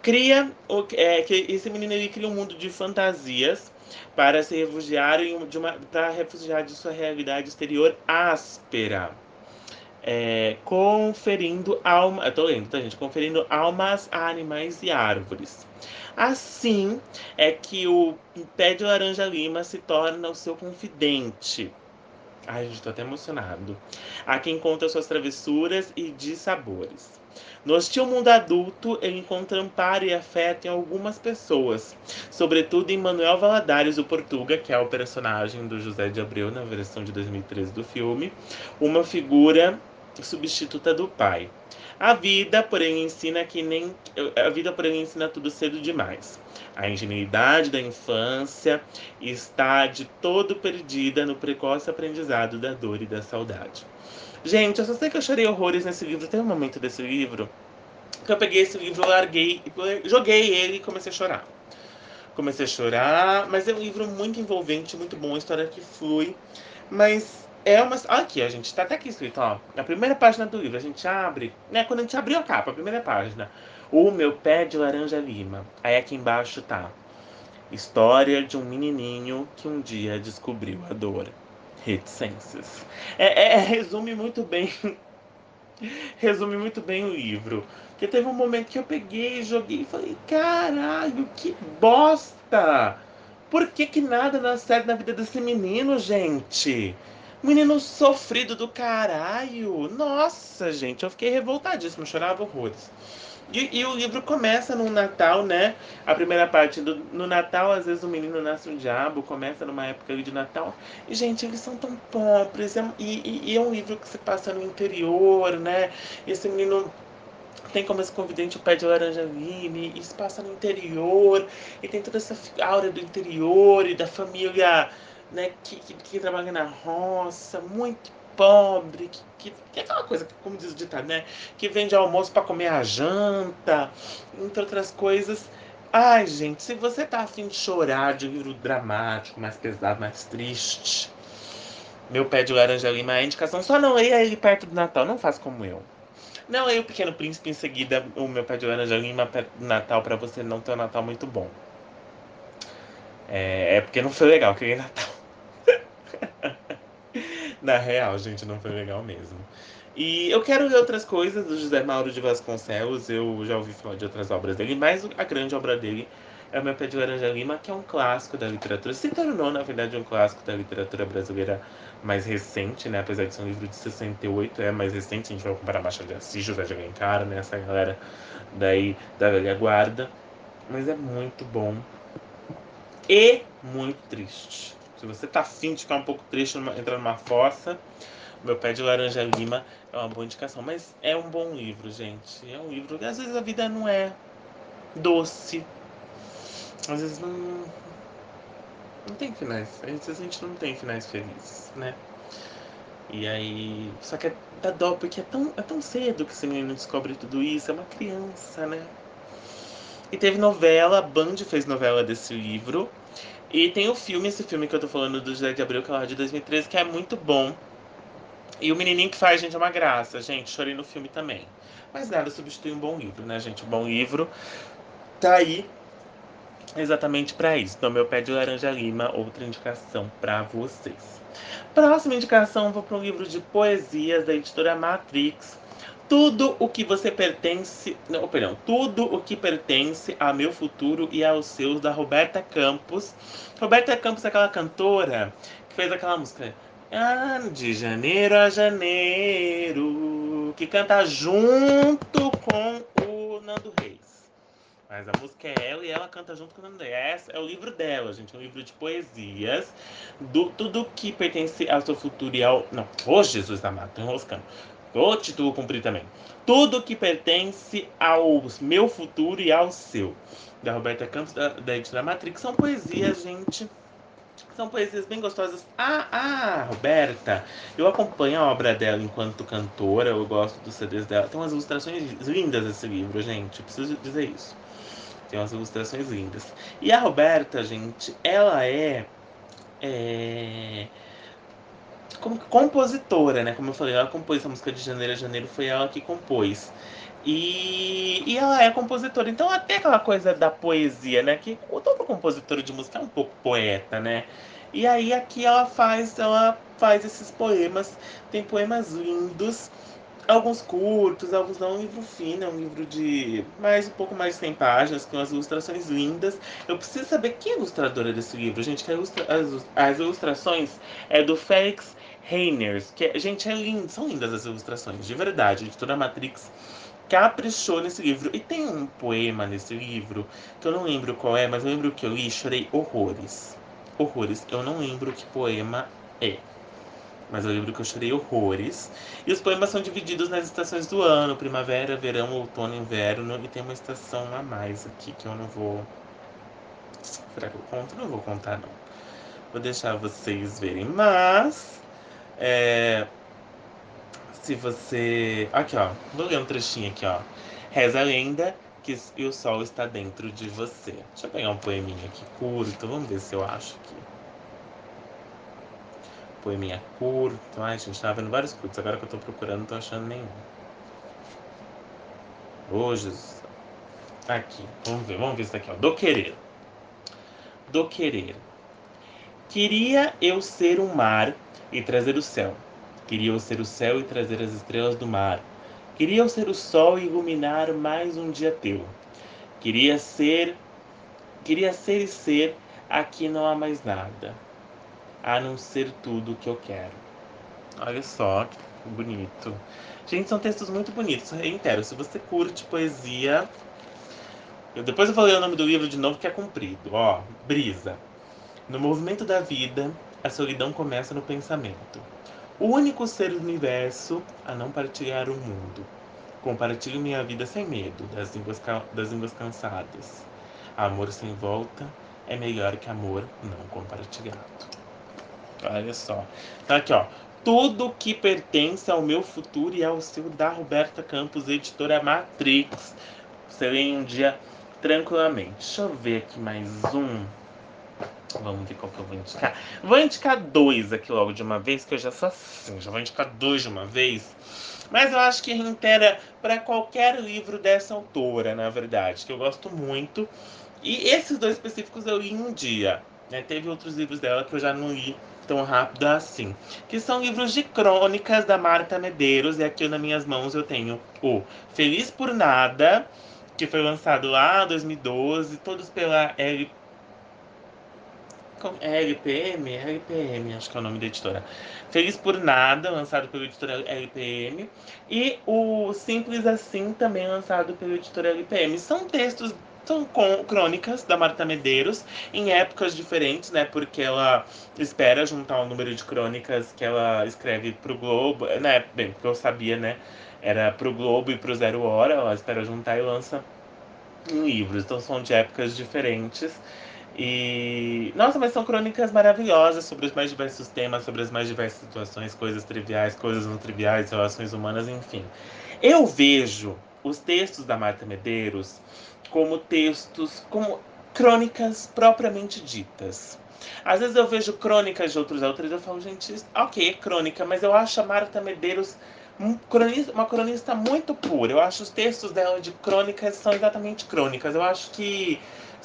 Cria, é, que esse menino ele cria um mundo de fantasias para se refugiar de uma para refugiar de sua realidade exterior áspera. É, conferindo alma, eu tô lendo, tá gente? Conferindo almas animais e árvores. Assim é que o pé de laranja lima se torna o seu confidente. Ai, gente, tô até emocionado. A quem conta suas travessuras e de sabores. No hostil mundo adulto, ele encontra amparo e afeto em algumas pessoas, sobretudo em Manuel Valadares, o Portuga, que é o personagem do José de Abreu na versão de 2013 do filme, uma figura substituta do pai. A vida, porém, ensina que nem a vida, porém, ensina tudo cedo demais. A ingenuidade da infância está de todo perdida no precoce aprendizado da dor e da saudade. Gente, eu só sei que eu chorei horrores nesse livro. Tem um momento desse livro que eu peguei esse livro, larguei, joguei ele e comecei a chorar. Comecei a chorar, mas é um livro muito envolvente, muito bom, história que flui. Mas é uma. Aqui, a gente tá até aqui escrito, ó. Na primeira página do livro, a gente abre, né? Quando a gente abriu a capa, a primeira página. O meu pé de laranja lima. Aí aqui embaixo tá. História de um menininho que um dia descobriu a dor reticências. É, é, resume muito bem. resume muito bem o livro. Porque teve um momento que eu peguei, joguei e falei, caralho, que bosta! Por que, que nada dá certo na vida desse menino, gente? Menino sofrido do caralho. Nossa, gente, eu fiquei revoltadíssimo, chorava horrores. E, e, o livro começa no Natal, né? A primeira parte do no Natal, às vezes o menino nasce um diabo, começa numa época de Natal. E, gente, eles são tão pobres. É, e, e, é um livro que se passa no interior, né? Esse menino tem como esse convidente o pé de laranja lime, e se passa no interior, e tem toda essa aura do interior e da família né, que, que, que trabalha na roça, muito pobre, que, que, que, é aquela coisa, como diz o ditado, né? Que vende almoço para comer a janta, entre outras coisas. Ai, gente, se você tá afim de chorar de um livro dramático, mais pesado, mais triste, meu pé de laranja lima é indicação. Só não leia ele perto do Natal, não faz como eu. Não leia o Pequeno Príncipe em seguida, o meu pé de laranja lima perto do Natal, para você não ter um Natal muito bom. É, é porque não foi legal aquele Natal. Na real, gente, não foi legal mesmo. E eu quero ler outras coisas do José Mauro de Vasconcelos. Eu já ouvi falar de outras obras dele, mas a grande obra dele é o Meu Pé de Laranja Lima, que é um clássico da literatura. Se tornou, na verdade, um clássico da literatura brasileira mais recente, né? Apesar de ser um livro de 68, é mais recente. A gente vai comparar Machado de Assis, José de Alencar, né? Essa galera daí da velha guarda. Mas é muito bom e muito triste. Se você tá afim de ficar um pouco triste, numa, entrar numa fossa, meu pé de laranja lima é uma boa indicação. Mas é um bom livro, gente. É um livro que às vezes a vida não é doce. Às vezes não. Não tem finais. Às vezes a gente não tem finais felizes, né? E aí. Só que é, dá dó, porque é tão, é tão cedo que esse menino descobre tudo isso. É uma criança, né? E teve novela, a Band fez novela desse livro. E tem o filme, esse filme que eu tô falando do José de Abreu, que é lá de 2013, que é muito bom. E o menininho que faz, gente, é uma graça. Gente, chorei no filme também. Mas nada substitui um bom livro, né, gente? Um bom livro tá aí exatamente para isso. Então, meu pé de laranja lima, outra indicação para vocês. Próxima indicação, vou para um livro de poesias da editora Matrix. Tudo o que você pertence. Não, perdão. Tudo o que pertence ao meu futuro e aos seus, da Roberta Campos. Roberta Campos é aquela cantora que fez aquela música. Ah, de janeiro a janeiro. Que canta junto com o Nando Reis. Mas a música é ela e ela canta junto com o Nando Reis. É o livro dela, gente. É um livro de poesias. Do, tudo que pertence ao seu futuro e ao. Não, ô Jesus amado, tô enroscando. O título cumprir também. Tudo que pertence ao meu futuro e ao seu. Da Roberta Campos, da, da editora Matrix. São poesias, gente. São poesias bem gostosas. Ah, ah, Roberta. Eu acompanho a obra dela enquanto cantora. Eu gosto dos CDs dela. Tem umas ilustrações lindas esse livro, gente. Preciso dizer isso. Tem umas ilustrações lindas. E a Roberta, gente, ela é. é como compositora, né? Como eu falei, ela compôs essa música de Janeiro a Janeiro, foi ela que compôs. E, e ela é compositora, então até aquela coisa da poesia, né? Que todo compositor de música é um pouco poeta, né? E aí aqui ela faz, ela faz esses poemas, tem poemas lindos, alguns curtos, alguns não, um livro fino, é um livro de mais um pouco mais de 100 páginas, com as ilustrações lindas. Eu preciso saber quem é a ilustradora desse livro, gente, que ilustra, as, as ilustrações é do Félix Reiners, que, gente, é lindo, são lindas as ilustrações, de verdade. A editora Matrix caprichou nesse livro. E tem um poema nesse livro, que eu não lembro qual é, mas eu lembro que eu li e chorei horrores. Horrores. Eu não lembro que poema é. Mas eu lembro que eu chorei horrores. E os poemas são divididos nas estações do ano: primavera, verão, outono, inverno. E tem uma estação a mais aqui que eu não vou. Será que eu conto? Não vou contar, não. Vou deixar vocês verem. Mas. É, se você. Aqui, ó. Vou ler um trechinho aqui, ó. Reza a lenda que o sol está dentro de você. Deixa eu pegar um poeminha aqui curto. Vamos ver se eu acho aqui. Poeminha curto. Ai, gente, tava vendo vários curtos. Agora que eu tô procurando, não tô achando nenhum. Ô, Jesus. Aqui. Vamos ver. Vamos ver isso daqui, ó. Do querer. Do querer. Queria eu ser um mar e trazer o céu Queria eu ser o céu e trazer as estrelas do mar. Queria eu ser o sol e iluminar mais um dia teu. Queria ser, queria ser e ser, aqui não há mais nada, a não ser tudo o que eu quero. Olha só que bonito. Gente, são textos muito bonitos. Reitero, se você curte poesia. Eu, depois eu vou ler o nome do livro de novo, que é comprido. Ó, Brisa. No movimento da vida, a solidão começa no pensamento o único ser do universo a não partilhar o mundo. Compartilho minha vida sem medo das línguas, das línguas cansadas. Amor sem volta é melhor que amor não compartilhado. Olha só. Tá aqui, ó. Tudo que pertence ao meu futuro e ao seu da Roberta Campos, editora Matrix. Você lê um dia tranquilamente. Deixa eu ver aqui mais um. Vamos ver qual que eu vou indicar. Vou indicar dois aqui logo de uma vez, que eu já sou assim, já vou indicar dois de uma vez. Mas eu acho que reitera para qualquer livro dessa autora, na verdade, que eu gosto muito. E esses dois específicos eu li um dia. Né? Teve outros livros dela que eu já não li tão rápido assim. Que são livros de crônicas da Marta Medeiros. E aqui nas minhas mãos eu tenho o Feliz por Nada, que foi lançado lá em 2012, todos pela L é LPM? LPM, acho que é o nome da editora. Feliz por Nada, lançado pela editora LPM. E o Simples Assim, também lançado pela editora LPM. São textos, são crônicas da Marta Medeiros, em épocas diferentes, né? Porque ela espera juntar o um número de crônicas que ela escreve pro Globo, né? Bem, porque eu sabia, né? Era pro Globo e pro Zero Hora, ela espera juntar e lança em livros. Então são de épocas diferentes. E. Nossa, mas são crônicas maravilhosas sobre os mais diversos temas, sobre as mais diversas situações, coisas triviais, coisas não triviais, relações humanas, enfim. Eu vejo os textos da Marta Medeiros como textos, como crônicas propriamente ditas. Às vezes eu vejo crônicas de outros autores e eu falo, gente, ok, é crônica, mas eu acho a Marta Medeiros uma cronista muito pura. Eu acho os textos dela de crônicas são exatamente crônicas. Eu acho que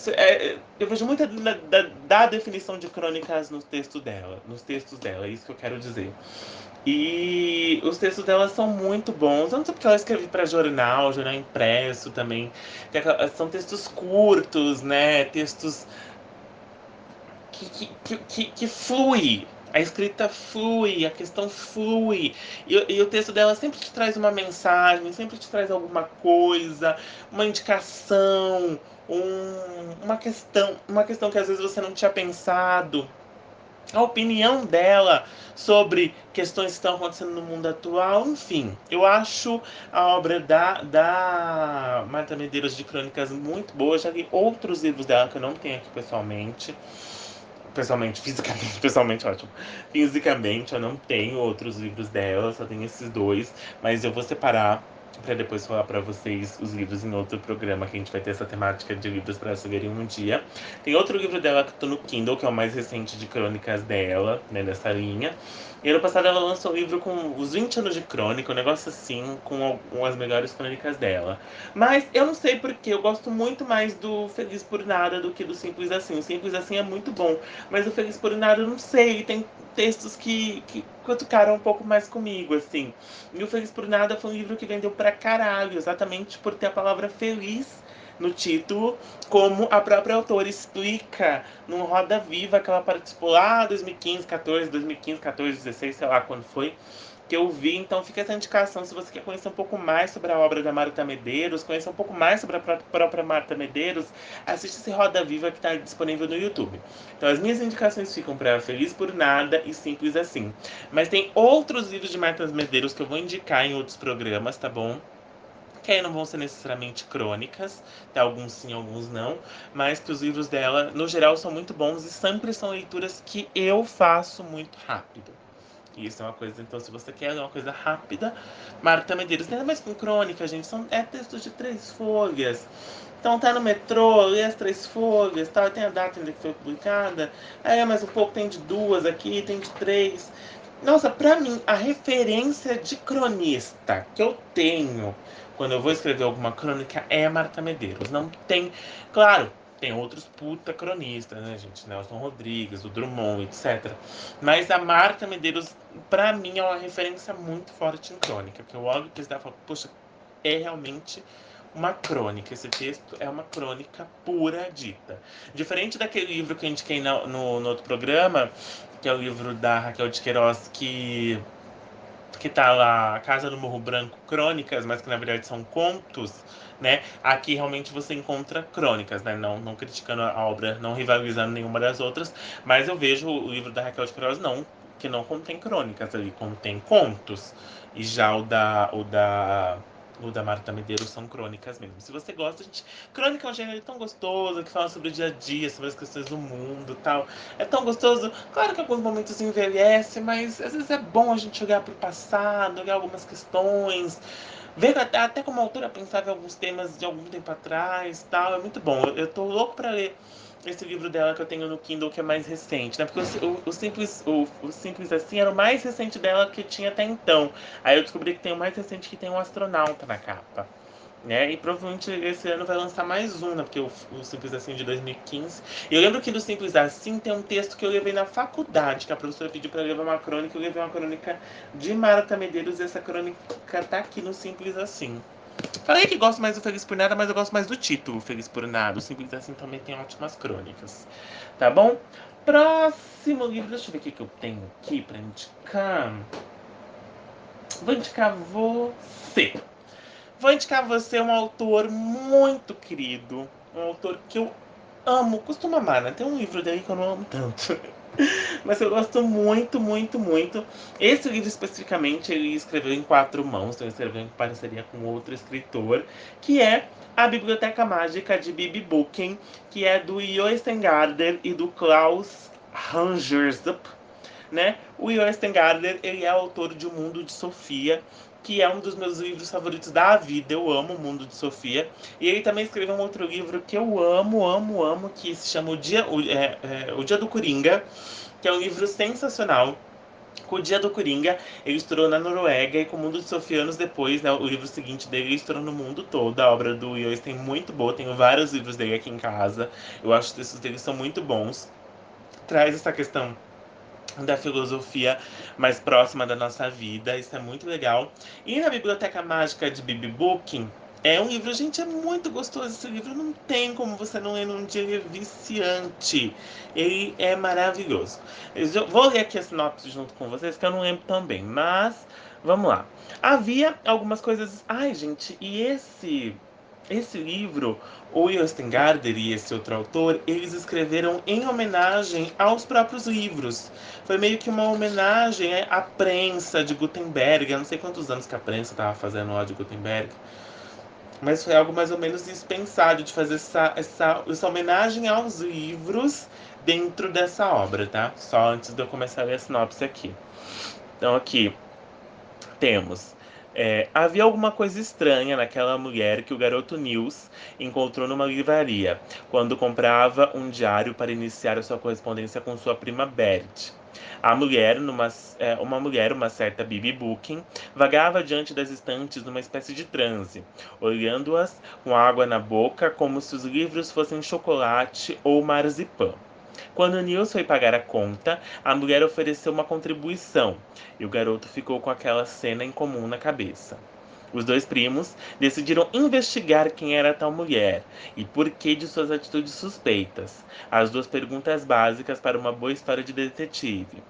é, eu vejo muita da, da, da, definição de crônicas nos textos dela, nos textos dela, é isso que eu quero dizer. E os textos dela são muito bons. Não sei porque ela escreve para jornal, jornal impresso também. São textos curtos, né? Textos que, que, que, que, que flui. A escrita flui, a questão flui. E, e, o texto dela sempre te traz uma mensagem, sempre te traz alguma coisa, uma indicação, um, uma questão, uma questão que às vezes você não tinha pensado. A opinião dela sobre questões que estão acontecendo no mundo atual, enfim. Eu acho a obra da, da Marta Medeiros de Crônicas muito boa. Já li outros livros dela que eu não tenho aqui pessoalmente pessoalmente, fisicamente, pessoalmente ótimo. Fisicamente eu não tenho outros livros dela, só tenho esses dois, mas eu vou separar para depois falar para vocês os livros em outro programa que a gente vai ter essa temática de livros para verem um dia. Tem outro livro dela que tô no Kindle, que é o mais recente de crônicas dela, né, nessa linha. E ano passado ela lançou um livro com os 20 anos de crônica, um negócio assim, com as melhores crônicas dela. Mas eu não sei porque eu gosto muito mais do Feliz por Nada do que do Simples Assim. O Simples Assim é muito bom, mas o Feliz por Nada eu não sei. Tem textos que, que cutucaram um pouco mais comigo, assim. E o Feliz por Nada foi um livro que vendeu pra caralho, exatamente por ter a palavra feliz no título, como a própria autora explica num Roda Viva que ela participou lá 2015, 14, 2015, 14, 16, sei lá quando foi, que eu vi. Então fica essa indicação se você quer conhecer um pouco mais sobre a obra da Marta Medeiros, conhecer um pouco mais sobre a própria Marta Medeiros, assiste esse Roda Viva que está disponível no YouTube. Então as minhas indicações ficam para Feliz por Nada e Simples Assim. Mas tem outros livros de Marta Medeiros que eu vou indicar em outros programas, tá bom? Que aí não vão ser necessariamente crônicas, tá? alguns sim, alguns não, mas que os livros dela, no geral, são muito bons e sempre são leituras que eu faço muito rápido. E isso é uma coisa, então, se você quer uma coisa rápida, Marta Medeiros, ainda mais com crônica, gente, são, é textos de três folhas. Então tá no metrô, lê as três folhas, tá, tem a data ainda que foi publicada, aí é mais um pouco, tem de duas aqui, tem de três. Nossa, pra mim, a referência de cronista que eu tenho quando eu vou escrever alguma crônica, é Marta Medeiros. Não tem. Claro, tem outros puta cronistas, né, gente? Nelson Rodrigues, o Drummond, etc. Mas a Marta Medeiros, pra mim, é uma referência muito forte em crônica. Que eu olho e falo, poxa, é realmente uma crônica. Esse texto é uma crônica pura dita. Diferente daquele livro que eu indiquei no, no, no outro programa, que é o livro da Raquel de Queiroz, que que tá lá Casa do Morro Branco Crônicas, mas que na verdade são contos, né? Aqui realmente você encontra crônicas, né? Não, não criticando a obra, não rivalizando nenhuma das outras, mas eu vejo o livro da Raquel de Queiroz não, que não contém crônicas ali, contém contos. E já o da, o da o da Marta Medeiros são crônicas mesmo. Se você gosta, gente, crônica é um gênero tão gostoso que fala sobre o dia a dia, sobre as questões do mundo tal. É tão gostoso. Claro que alguns momentos envelhece, mas às vezes é bom a gente olhar para o passado, olhar algumas questões. Ver até, como autora pensava em alguns temas de algum tempo atrás tal. É muito bom. Eu, eu tô louco para ler esse livro dela que eu tenho no Kindle, que é mais recente, né? Porque o, o, Simples, o, o, Simples Assim era o mais recente dela que tinha até então. Aí eu descobri que tem o mais recente que tem um astronauta na capa. Né? E provavelmente esse ano vai lançar mais um, né? Porque o, o Simples Assim de 2015. E eu lembro que do Simples Assim tem um texto que eu levei na faculdade, que a professora pediu para levar uma crônica, eu levei uma crônica de Marta Medeiros, e essa crônica tá aqui no Simples Assim. Falei que gosto mais do Feliz por Nada, mas eu gosto mais do título Feliz por Nada. O Simples Assim também tem ótimas crônicas. Tá bom? Próximo livro, deixa eu ver o que eu tenho aqui pra indicar. Vou indicar você. Vou indicar você um autor muito querido. Um autor que eu amo, costumo amar, né? Tem um livro dele que eu não amo tanto. Mas eu gosto muito, muito, muito. Esse livro especificamente ele escreveu em quatro mãos, então ele escreveu em parceria com outro escritor, que é a Biblioteca Mágica de Bibi Buchen, que é do Joestengarder e do Klaus Rangersup, né? O Joestengarder, ele é autor de O Mundo de Sofia, que é um dos meus livros favoritos da vida. Eu amo o Mundo de Sofia. E ele também escreveu um outro livro que eu amo, amo, amo, que se chama O Dia, o, é, é, o Dia do Coringa, que é um livro sensacional. Com o Dia do Coringa, ele estourou na Noruega e com o Mundo de Sofia anos depois, né, o livro seguinte dele ele estourou no mundo todo. A obra do tem muito boa, tenho vários livros dele aqui em casa. Eu acho que os textos dele são muito bons. Traz essa questão da filosofia mais próxima da nossa vida. Isso é muito legal. E na Biblioteca Mágica de Bibi Booking, é um livro, gente, é muito gostoso esse livro. Não tem como você não ler num dia, ele é viciante. Ele é maravilhoso. Eu vou ler aqui a sinopse junto com vocês, que eu não lembro também. Mas, vamos lá. Havia algumas coisas... Ai, gente, e esse esse livro, o Yostengarder e esse outro autor, eles escreveram em homenagem aos próprios livros. Foi meio que uma homenagem à prensa de Gutenberg. Eu não sei quantos anos que a prensa estava fazendo lá de Gutenberg. Mas foi algo mais ou menos dispensado de fazer essa, essa, essa homenagem aos livros dentro dessa obra, tá? Só antes de eu começar a ler a sinopse aqui. Então aqui temos é, havia alguma coisa estranha naquela mulher que o garoto Nils encontrou numa livraria, quando comprava um diário para iniciar a sua correspondência com sua prima Bert. A mulher, numa, é, uma mulher, uma certa Bibi Booking, vagava diante das estantes numa espécie de transe, olhando-as com água na boca como se os livros fossem chocolate ou marzipan. Quando Nils foi pagar a conta, a mulher ofereceu uma contribuição e o garoto ficou com aquela cena incomum na cabeça. Os dois primos decidiram investigar quem era tal mulher e por que de suas atitudes suspeitas. As duas perguntas básicas para uma boa história de detetive.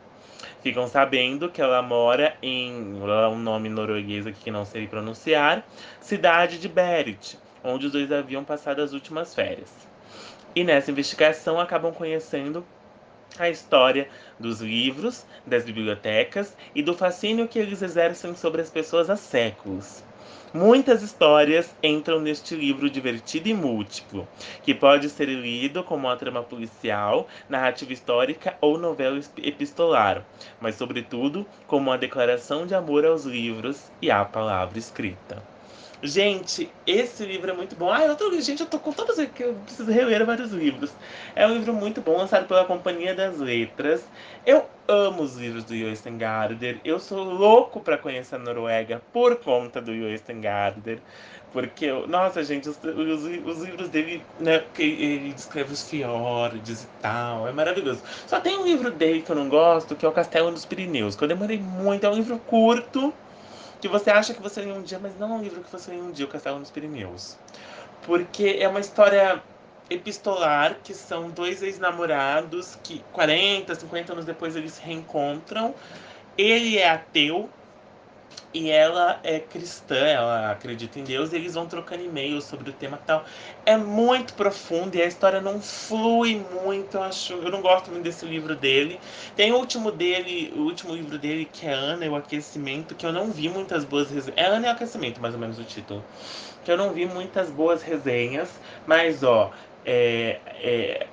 Ficam sabendo que ela mora em um nome norueguês aqui que não sei pronunciar, cidade de Berit, onde os dois haviam passado as últimas férias. E nessa investigação acabam conhecendo a história dos livros, das bibliotecas e do fascínio que eles exercem sobre as pessoas há séculos. Muitas histórias entram neste livro divertido e múltiplo, que pode ser lido como uma trama policial, narrativa histórica ou novela epistolar, mas, sobretudo, como uma declaração de amor aos livros e à palavra escrita. Gente, esse livro é muito bom. Ah, outro livro, gente, eu tô com todos aqui, eu preciso reler vários livros. É um livro muito bom, lançado pela Companhia das Letras. Eu amo os livros do Joyce Garder. Eu sou louco para conhecer a Noruega por conta do Joyce Garder. Porque, nossa, gente, os, os, os, livros dele, né, ele descreve os fiordes e tal, é maravilhoso. Só tem um livro dele que eu não gosto, que é o Castelo dos Pirineus, que eu demorei muito, é um livro curto, que você acha que você lê um dia, mas não é um livro que você lê um dia, O Castelo nos Pirineus. Porque é uma história epistolar, que são dois ex-namorados que 40, 50 anos depois eles se reencontram. Ele é ateu, e ela é cristã, ela acredita em Deus, e eles vão trocando e-mails sobre o tema tal. É muito profundo e a história não flui muito, eu acho. Eu não gosto muito desse livro dele. Tem o último dele, o último livro dele, que é Ana e o Aquecimento, que eu não vi muitas boas resenhas. É Ana e o Aquecimento, mais ou menos o título. Que eu não vi muitas boas resenhas, mas ó, é. é...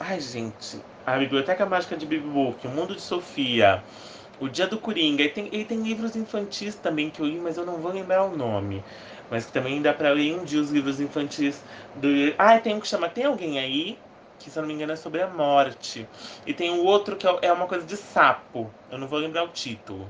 Ai, gente. A Biblioteca Mágica de Bibi Book, O Mundo de Sofia. O Dia do Coringa. E tem, e tem livros infantis também que eu li, mas eu não vou lembrar o nome. Mas que também dá pra ler um dia os livros infantis do. Ah, tem um que chama Tem Alguém Aí? Que se eu não me engano é sobre a morte. E tem o um outro que é, é uma coisa de sapo. Eu não vou lembrar o título.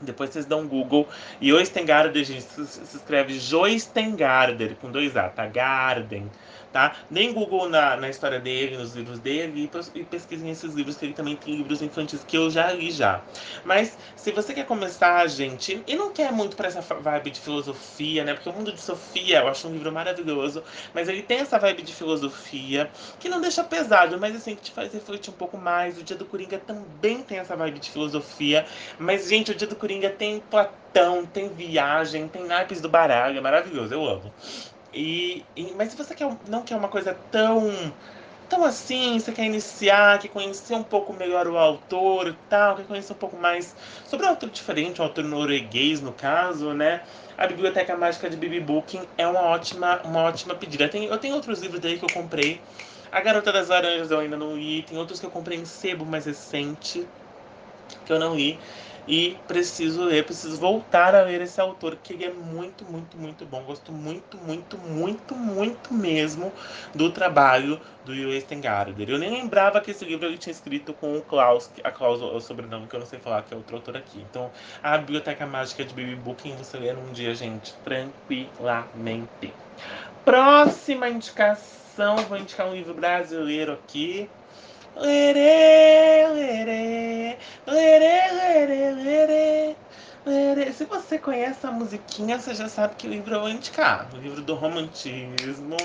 Depois vocês dão um Google. E Oestengarder, gente, se escreve Joestengarder, com dois A, tá? Garden tá? Nem Google na, na história dele, nos livros dele, e, e pesquisem esses livros, que ele também tem livros infantis que eu já li já. Mas se você quer começar, gente, e não quer muito para essa vibe de filosofia, né? Porque o Mundo de Sofia eu acho um livro maravilhoso, mas ele tem essa vibe de filosofia que não deixa pesado, mas assim, que te faz refletir um pouco mais. O Dia do Coringa também tem essa vibe de filosofia, mas, gente, o Dia do Coringa tem Platão, tem viagem, tem naipes do baralho, é maravilhoso, eu amo. E, e, mas se você quer, não quer uma coisa tão tão assim, você quer iniciar, quer conhecer um pouco melhor o autor e tal, quer conhecer um pouco mais sobre um autor diferente, um autor norueguês no caso, né? A Biblioteca Mágica de Bibi Booking é uma ótima, uma ótima pedida. Tem, eu tenho outros livros dele que eu comprei. A Garota das Laranjas eu ainda não li. Tem outros que eu comprei em sebo mais recente, que eu não li. E preciso ler, preciso voltar a ler esse autor, que ele é muito, muito, muito bom. Gosto muito, muito, muito, muito mesmo do trabalho do Lewis Tengarder. Eu nem lembrava que esse livro ele tinha escrito com o Klaus, a Klaus o sobrenome que eu não sei falar, que é outro autor aqui. Então, a Biblioteca Mágica de Baby Booking você lê num dia, gente, tranquilamente. Próxima indicação, vou indicar um livro brasileiro aqui. Lerê, lerê, lerê, lerê, lerê, lerê. Se você conhece a musiquinha, você já sabe que livro eu vou indicar. O livro do romantismo.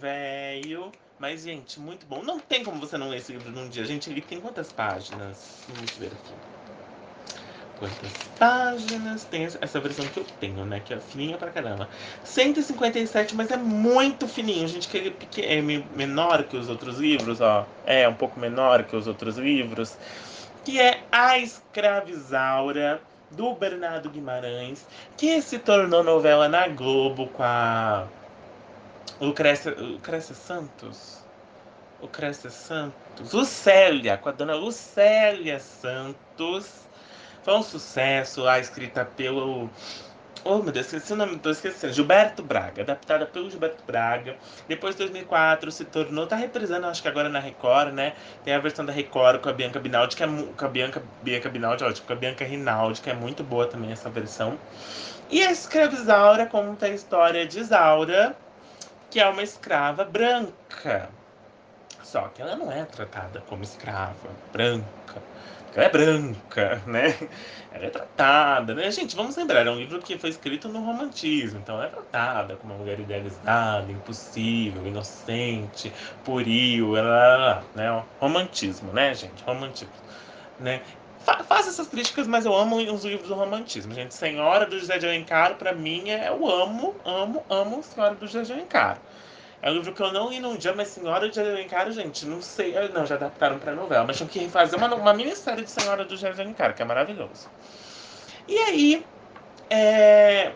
Velho. Mas, gente, muito bom. Não tem como você não ler esse livro num dia. Gente, ele tem quantas páginas? Vamos ver aqui quantas páginas tem essa versão que eu tenho, né? Que é fininha pra caramba. 157, mas é muito fininho, gente. Que ele é menor que os outros livros, ó. É um pouco menor que os outros livros. Que é A Escravizaura, do Bernardo Guimarães, que se tornou novela na Globo com a Lucrécia, Lucrécia Santos. Lucrécia Santos. Lucélia, com a dona Lucélia Santos foi um sucesso, lá escrita pelo. Oh, meu Deus, esqueci o nome, tô esquecendo. Gilberto Braga, adaptada pelo Gilberto Braga. Depois, em 2004, se tornou. Tá reprisando, acho que agora na Record, né? Tem a versão da Record com a Bianca Binaldi, que é. Com a Bianca, Bianca Binaldi, ótimo, com a Bianca Rinaldi, que é muito boa também essa versão. E a Escravizaura conta a história de Isaura, que é uma escrava branca. Só que ela não é tratada como escrava branca ela é branca, né? Ela é tratada, né? Gente, vamos lembrar, é um livro que foi escrito no romantismo, então ela é tratada como uma mulher idealizada, impossível, inocente, pueril, ela, né? Romantismo, né, gente? Romantismo, né? faço essas críticas, mas eu amo os livros do romantismo, gente. Senhora do José de Alencar, para mim, é eu amo, amo, amo Senhora do José de Alencar. É um livro que eu não li num dia, mas Senhora de Alencar, gente, não sei. Não, já adaptaram pra novela, mas tinha que refazer uma, uma minissérie de Senhora do de Alencar, que é maravilhoso. E aí, é...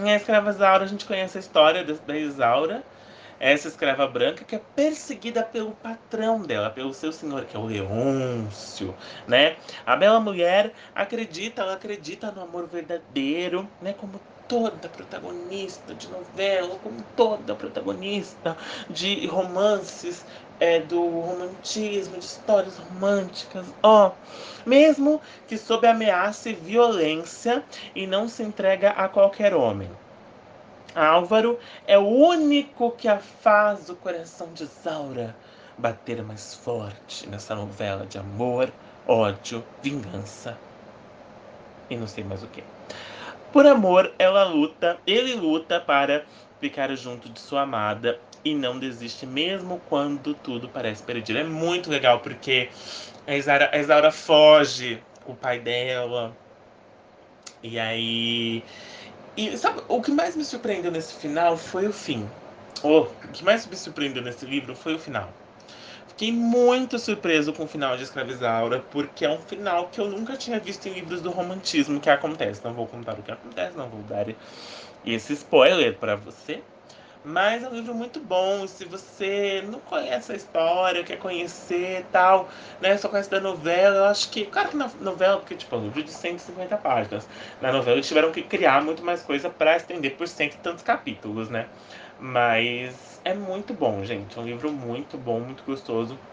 em A Escrava Isaura, a gente conhece a história da Isaura, essa escrava branca que é perseguida pelo patrão dela, pelo seu senhor, que é o Leôncio, né? A bela mulher acredita, ela acredita no amor verdadeiro, né? Como toda protagonista de novela, como toda protagonista de romances, é, do romantismo, de histórias românticas, ó. Mesmo que sob ameaça e violência e não se entrega a qualquer homem. Álvaro é o único que a faz o coração de Zaura bater mais forte nessa novela de amor, ódio, vingança e não sei mais o que. Por amor, ela luta, ele luta para ficar junto de sua amada e não desiste mesmo quando tudo parece perdido. É muito legal porque a Isaura, a Isaura foge o pai dela. E aí. E sabe, o que mais me surpreendeu nesse final foi o fim. Oh, o que mais me surpreendeu nesse livro foi o final. Fiquei muito surpreso com o final de Escravizaura, porque é um final que eu nunca tinha visto em livros do romantismo que acontece. Não vou contar o que acontece, não vou dar esse spoiler para você. Mas é um livro muito bom. Se você não conhece a história, quer conhecer tal, né? Só conhece da novela, eu acho que. Claro que na novela, porque tipo, é um livro de 150 páginas. Na novela eles tiveram que criar muito mais coisa para estender por cento e tantos capítulos, né? Mas é muito bom, gente. É um livro muito bom, muito gostoso.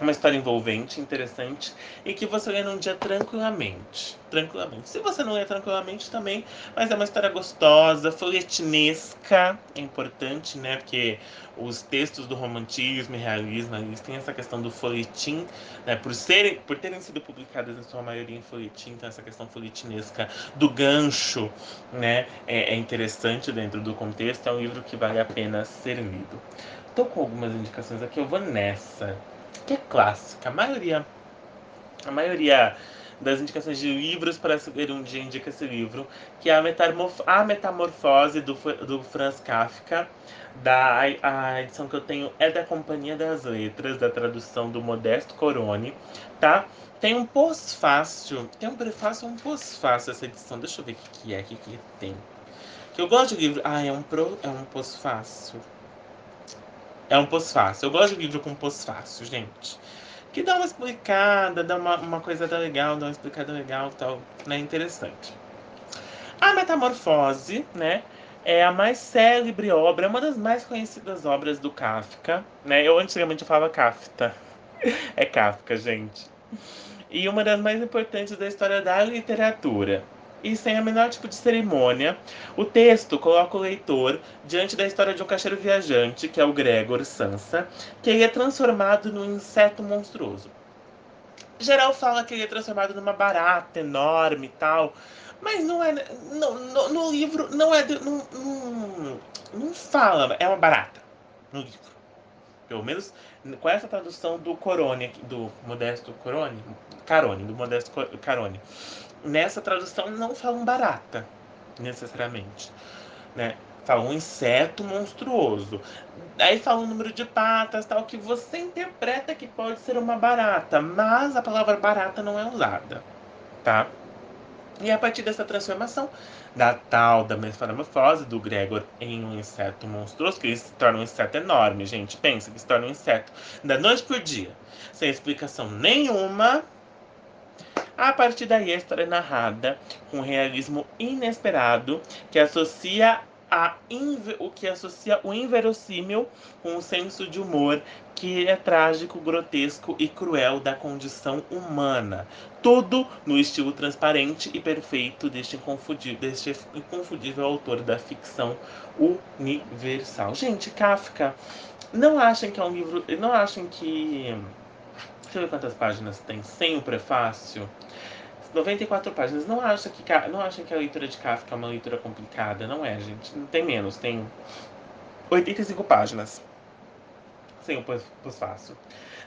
Uma história envolvente, interessante e que você lê num dia tranquilamente. Tranquilamente. Se você não lê tranquilamente também, mas é uma história gostosa, folhetinesca, é importante, né? Porque os textos do romantismo e realismo, eles têm essa questão do folhetim, né? Por, serem, por terem sido publicadas em sua maioria em folhetim, então essa questão folhetinesca do gancho, né? É, é interessante dentro do contexto, é um livro que vale a pena ser lido. Tô com algumas indicações aqui, eu vou nessa que é clássica. A maioria, a maioria das indicações de livros para ler um dia indica esse livro, que é a, Metamorf a Metamorfose do, do Franz Kafka. Da, a edição que eu tenho é da Companhia das Letras, da tradução do Modesto Corone, tá? Tem um pós-fácil, tem um prefácio um pós-fácil essa edição. Deixa eu ver o que, que é, o que, que tem. Que eu gosto de livro. Ah, é um, pro, é um pós-fácil. É um pós-fácil. Eu gosto de livro com pós-fácil, gente. que dá uma explicada, dá uma, uma coisa legal, dá uma explicada legal, tal, né? Interessante. A Metamorfose, né? É a mais célebre obra, é uma das mais conhecidas obras do Kafka, né? Eu antigamente falava Kafka. É Kafka, gente. E uma das mais importantes da história da literatura. E sem a menor tipo de cerimônia, o texto coloca o leitor diante da história de um caixeiro viajante, que é o Gregor Sansa, que ele é transformado num inseto monstruoso. Geral fala que ele é transformado numa barata enorme e tal, mas não é. No, no, no livro não é. Não, não, não fala, é uma barata no livro. Pelo menos com essa tradução do Corone, do Modesto Corone, Carone, do Modesto Carone. Nessa tradução não falam barata, necessariamente, né? Fala um inseto monstruoso. Aí fala um número de patas, tal, que você interpreta que pode ser uma barata, mas a palavra barata não é usada, tá? E a partir dessa transformação, da tal da metamorfose do Gregor em um inseto monstruoso, que ele se torna um inseto enorme, gente. Pensa que se torna um inseto da noite por dia, sem explicação nenhuma. A partir daí, a história é narrada com um realismo inesperado que associa o que associa o inverossímil com o senso de humor que é trágico, grotesco e cruel da condição humana. Tudo no estilo transparente e perfeito deste inconfundível, deste inconfundível autor da ficção universal. Gente, Kafka, não achem que é um livro. Não achem que. Eu ver quantas páginas tem sem o prefácio. 94 páginas. Não acha que não acham que a leitura de Kafka é uma leitura complicada, não é, gente. Não tem menos, tem 85 páginas. Sem o pós-fácil.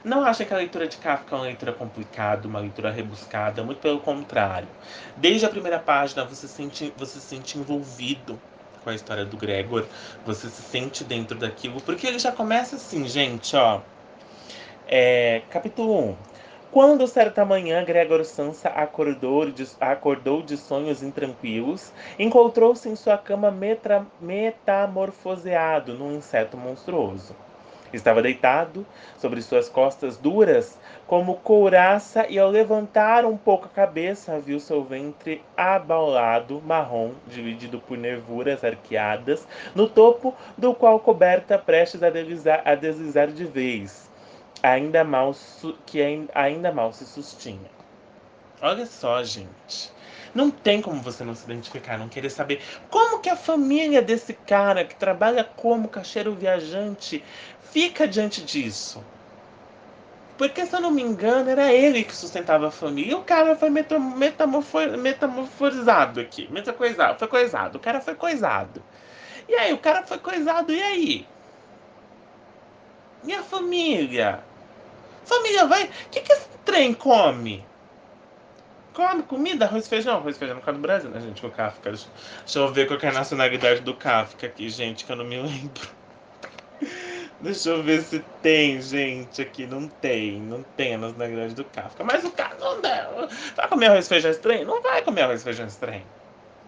Não acha que a leitura de Kafka é uma leitura complicada, uma leitura rebuscada, muito pelo contrário. Desde a primeira página você se sente, você se sente envolvido com a história do Gregor, você se sente dentro daquilo, porque ele já começa assim, gente, ó. É, capítulo 1. Quando certa manhã Gregor Sansa acordou de, acordou de sonhos intranquilos, encontrou-se em sua cama metra, metamorfoseado num inseto monstruoso. Estava deitado sobre suas costas duras como couraça e ao levantar um pouco a cabeça viu seu ventre abaulado, marrom, dividido por nervuras arqueadas, no topo do qual coberta prestes a deslizar, a deslizar de vez ainda mal que ainda mal se sustinha. Olha só, gente. Não tem como você não se identificar, não querer saber como que a família desse cara que trabalha como caixeiro viajante fica diante disso. Porque, se eu não me engano, era ele que sustentava a família. E o cara foi metamorfo metamorforizado aqui. Metacoisado. Foi coisado. O cara foi coisado. E aí, o cara foi coisado. E aí? E a família? Família, vai. O que, que esse trem come? Come comida, arroz e feijão. Arroz e feijão no caso do Brasil, né, gente? O Kafka. Deixa, eu ver qual é a nacionalidade do Kafka aqui, gente, que eu não me lembro. Deixa eu ver se tem, gente, aqui. Não tem. Não tem a nacionalidade do Kafka. Mas o cara não dá. Vai comer arroz e feijão trem? Não vai comer arroz e feijão trem.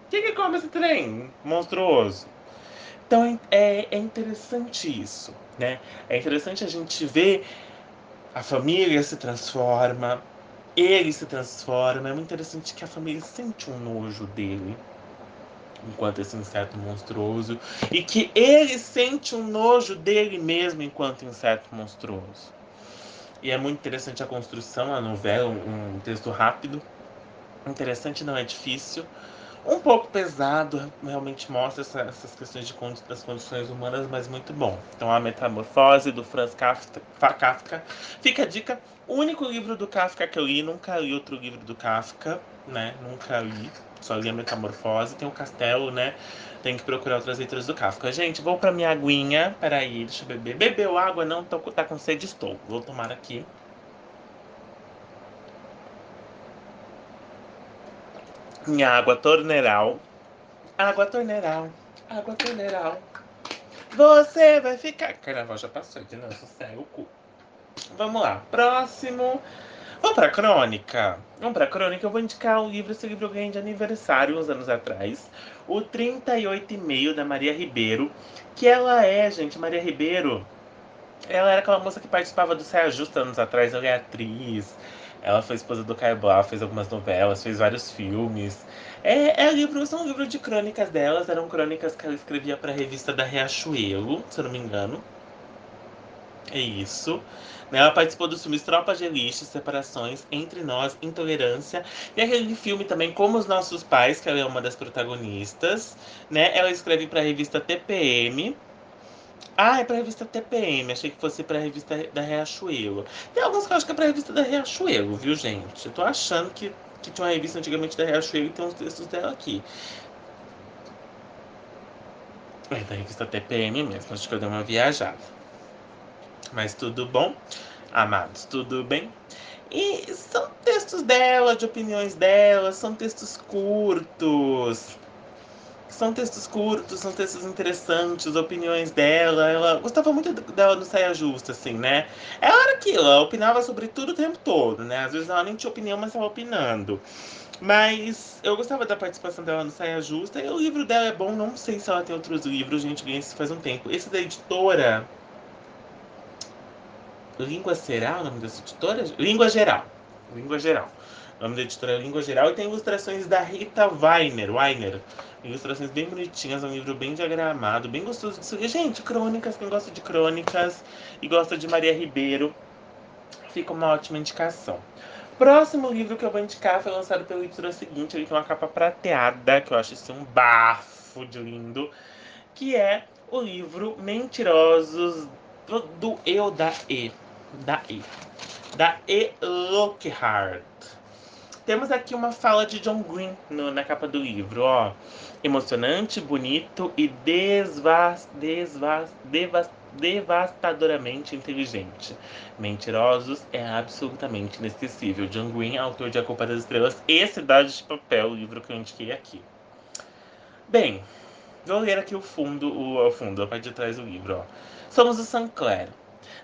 O que, que come esse trem? Monstruoso. Então é, é interessante isso, né? É interessante a gente ver a família se transforma, ele se transforma. É muito interessante que a família sente um nojo dele enquanto esse inseto monstruoso e que ele sente um nojo dele mesmo enquanto inseto monstruoso. E é muito interessante a construção, a novela, um texto rápido, interessante, não é difícil um pouco pesado, realmente mostra essa, essas questões de, das condições humanas, mas muito bom. Então, A Metamorfose, do Franz Kafka, Kafka. Fica a dica, único livro do Kafka que eu li, nunca li outro livro do Kafka, né? Nunca li, só li A Metamorfose. Tem o Castelo, né? Tem que procurar outras leituras do Kafka. Gente, vou pra minha aguinha, peraí, deixa eu beber. Bebeu água? Não, tô, tá com sede, estou. Vou tomar aqui. Em água torneiral. Água torneiral, água torneiral. Você vai ficar. Carnaval já passou, de novo, segue o cu. Vamos lá, próximo. Vamos pra crônica. Vamos pra crônica. Eu vou indicar um livro. Esse livro eu ganhei de aniversário uns anos atrás. O 38,5 da Maria Ribeiro. Que ela é, gente, Maria Ribeiro Ela era aquela moça que participava do Saia Justa anos atrás, ela é atriz. Ela foi esposa do Caio Blau, fez algumas novelas, fez vários filmes. É, é livro, são livros de crônicas delas, eram crônicas que ela escrevia para a revista da Riachuelo, se eu não me engano. É isso. Né, ela participou dos filmes Tropa de Elite, Separações, Entre Nós, Intolerância. E aquele filme também Como os Nossos Pais, que ela é uma das protagonistas. Né? Ela escreve para a revista TPM. Ah, é pra revista TPM. Achei que fosse pra revista da Riachuelo. Tem alguns que eu acho que é pra revista da Riachuelo, viu, gente? Eu tô achando que, que tinha uma revista antigamente da Riachuelo e tem uns textos dela aqui. É da revista TPM mesmo. Acho que eu dei uma viajada. Mas tudo bom, amados? Tudo bem? E são textos dela, de opiniões dela, são textos curtos são textos curtos, são textos interessantes, opiniões dela. Ela gostava muito dela no Saia Justa, assim, né? Ela era aquilo, ela opinava sobre tudo o tempo todo, né? Às vezes ela nem tinha opinião, mas estava opinando. Mas eu gostava da participação dela no Saia Justa. E o livro dela é bom, não sei se ela tem outros livros, gente, ganhei isso faz um tempo. Esse da editora. Língua Será o nome dessa editora? Língua Geral. Língua Geral. Nome da editora Língua Geral e tem ilustrações da Rita Weiner. Weiner Ilustrações bem bonitinhas, um livro bem diagramado, bem gostoso de seguir. Gente, crônicas, quem gosta de crônicas e gosta de Maria Ribeiro, fica uma ótima indicação. Próximo livro que eu vou indicar foi lançado pelo editora seguinte, ele tem uma capa prateada, que eu acho assim um bafo de lindo, que é o livro Mentirosos do, do Eu da E. Da E. Da E. Lockhart. Temos aqui uma fala de John Green no, na capa do livro, ó. Emocionante, bonito e desvas, desvas, devas, devastadoramente inteligente. Mentirosos é absolutamente inesquecível. John Green, autor de A Culpa das Estrelas e Cidade de Papel, o livro que eu indiquei aqui. Bem, vou ler aqui o fundo, o, o fundo, a parte de trás do livro, ó. Somos o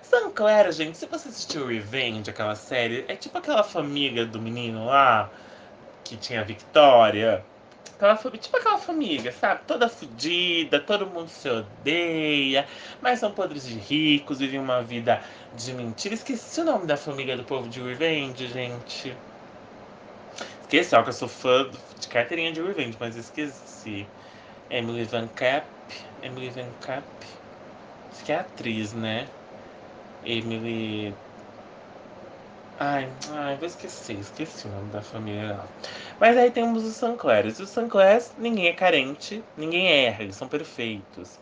Sancler, Clair, gente, se você assistiu Revenge, aquela série, é tipo aquela família do menino lá que tinha a Victoria. Aquela, tipo aquela família, sabe? Toda fodida, todo mundo se odeia, mas são podres de ricos, vivem uma vida de mentira. Esqueci o nome da família do povo de Revenge, gente. Esqueci, ó, que eu sou fã de carteirinha de Revenge, mas esqueci. Emily Van Cap. Emily Van Cap. Que é atriz, né? Emily. Ai, ai, vou esquecer, esqueci o nome da família. Mas aí temos os Sanclers. E os Sanclers, ninguém é carente, ninguém erra, eles são perfeitos.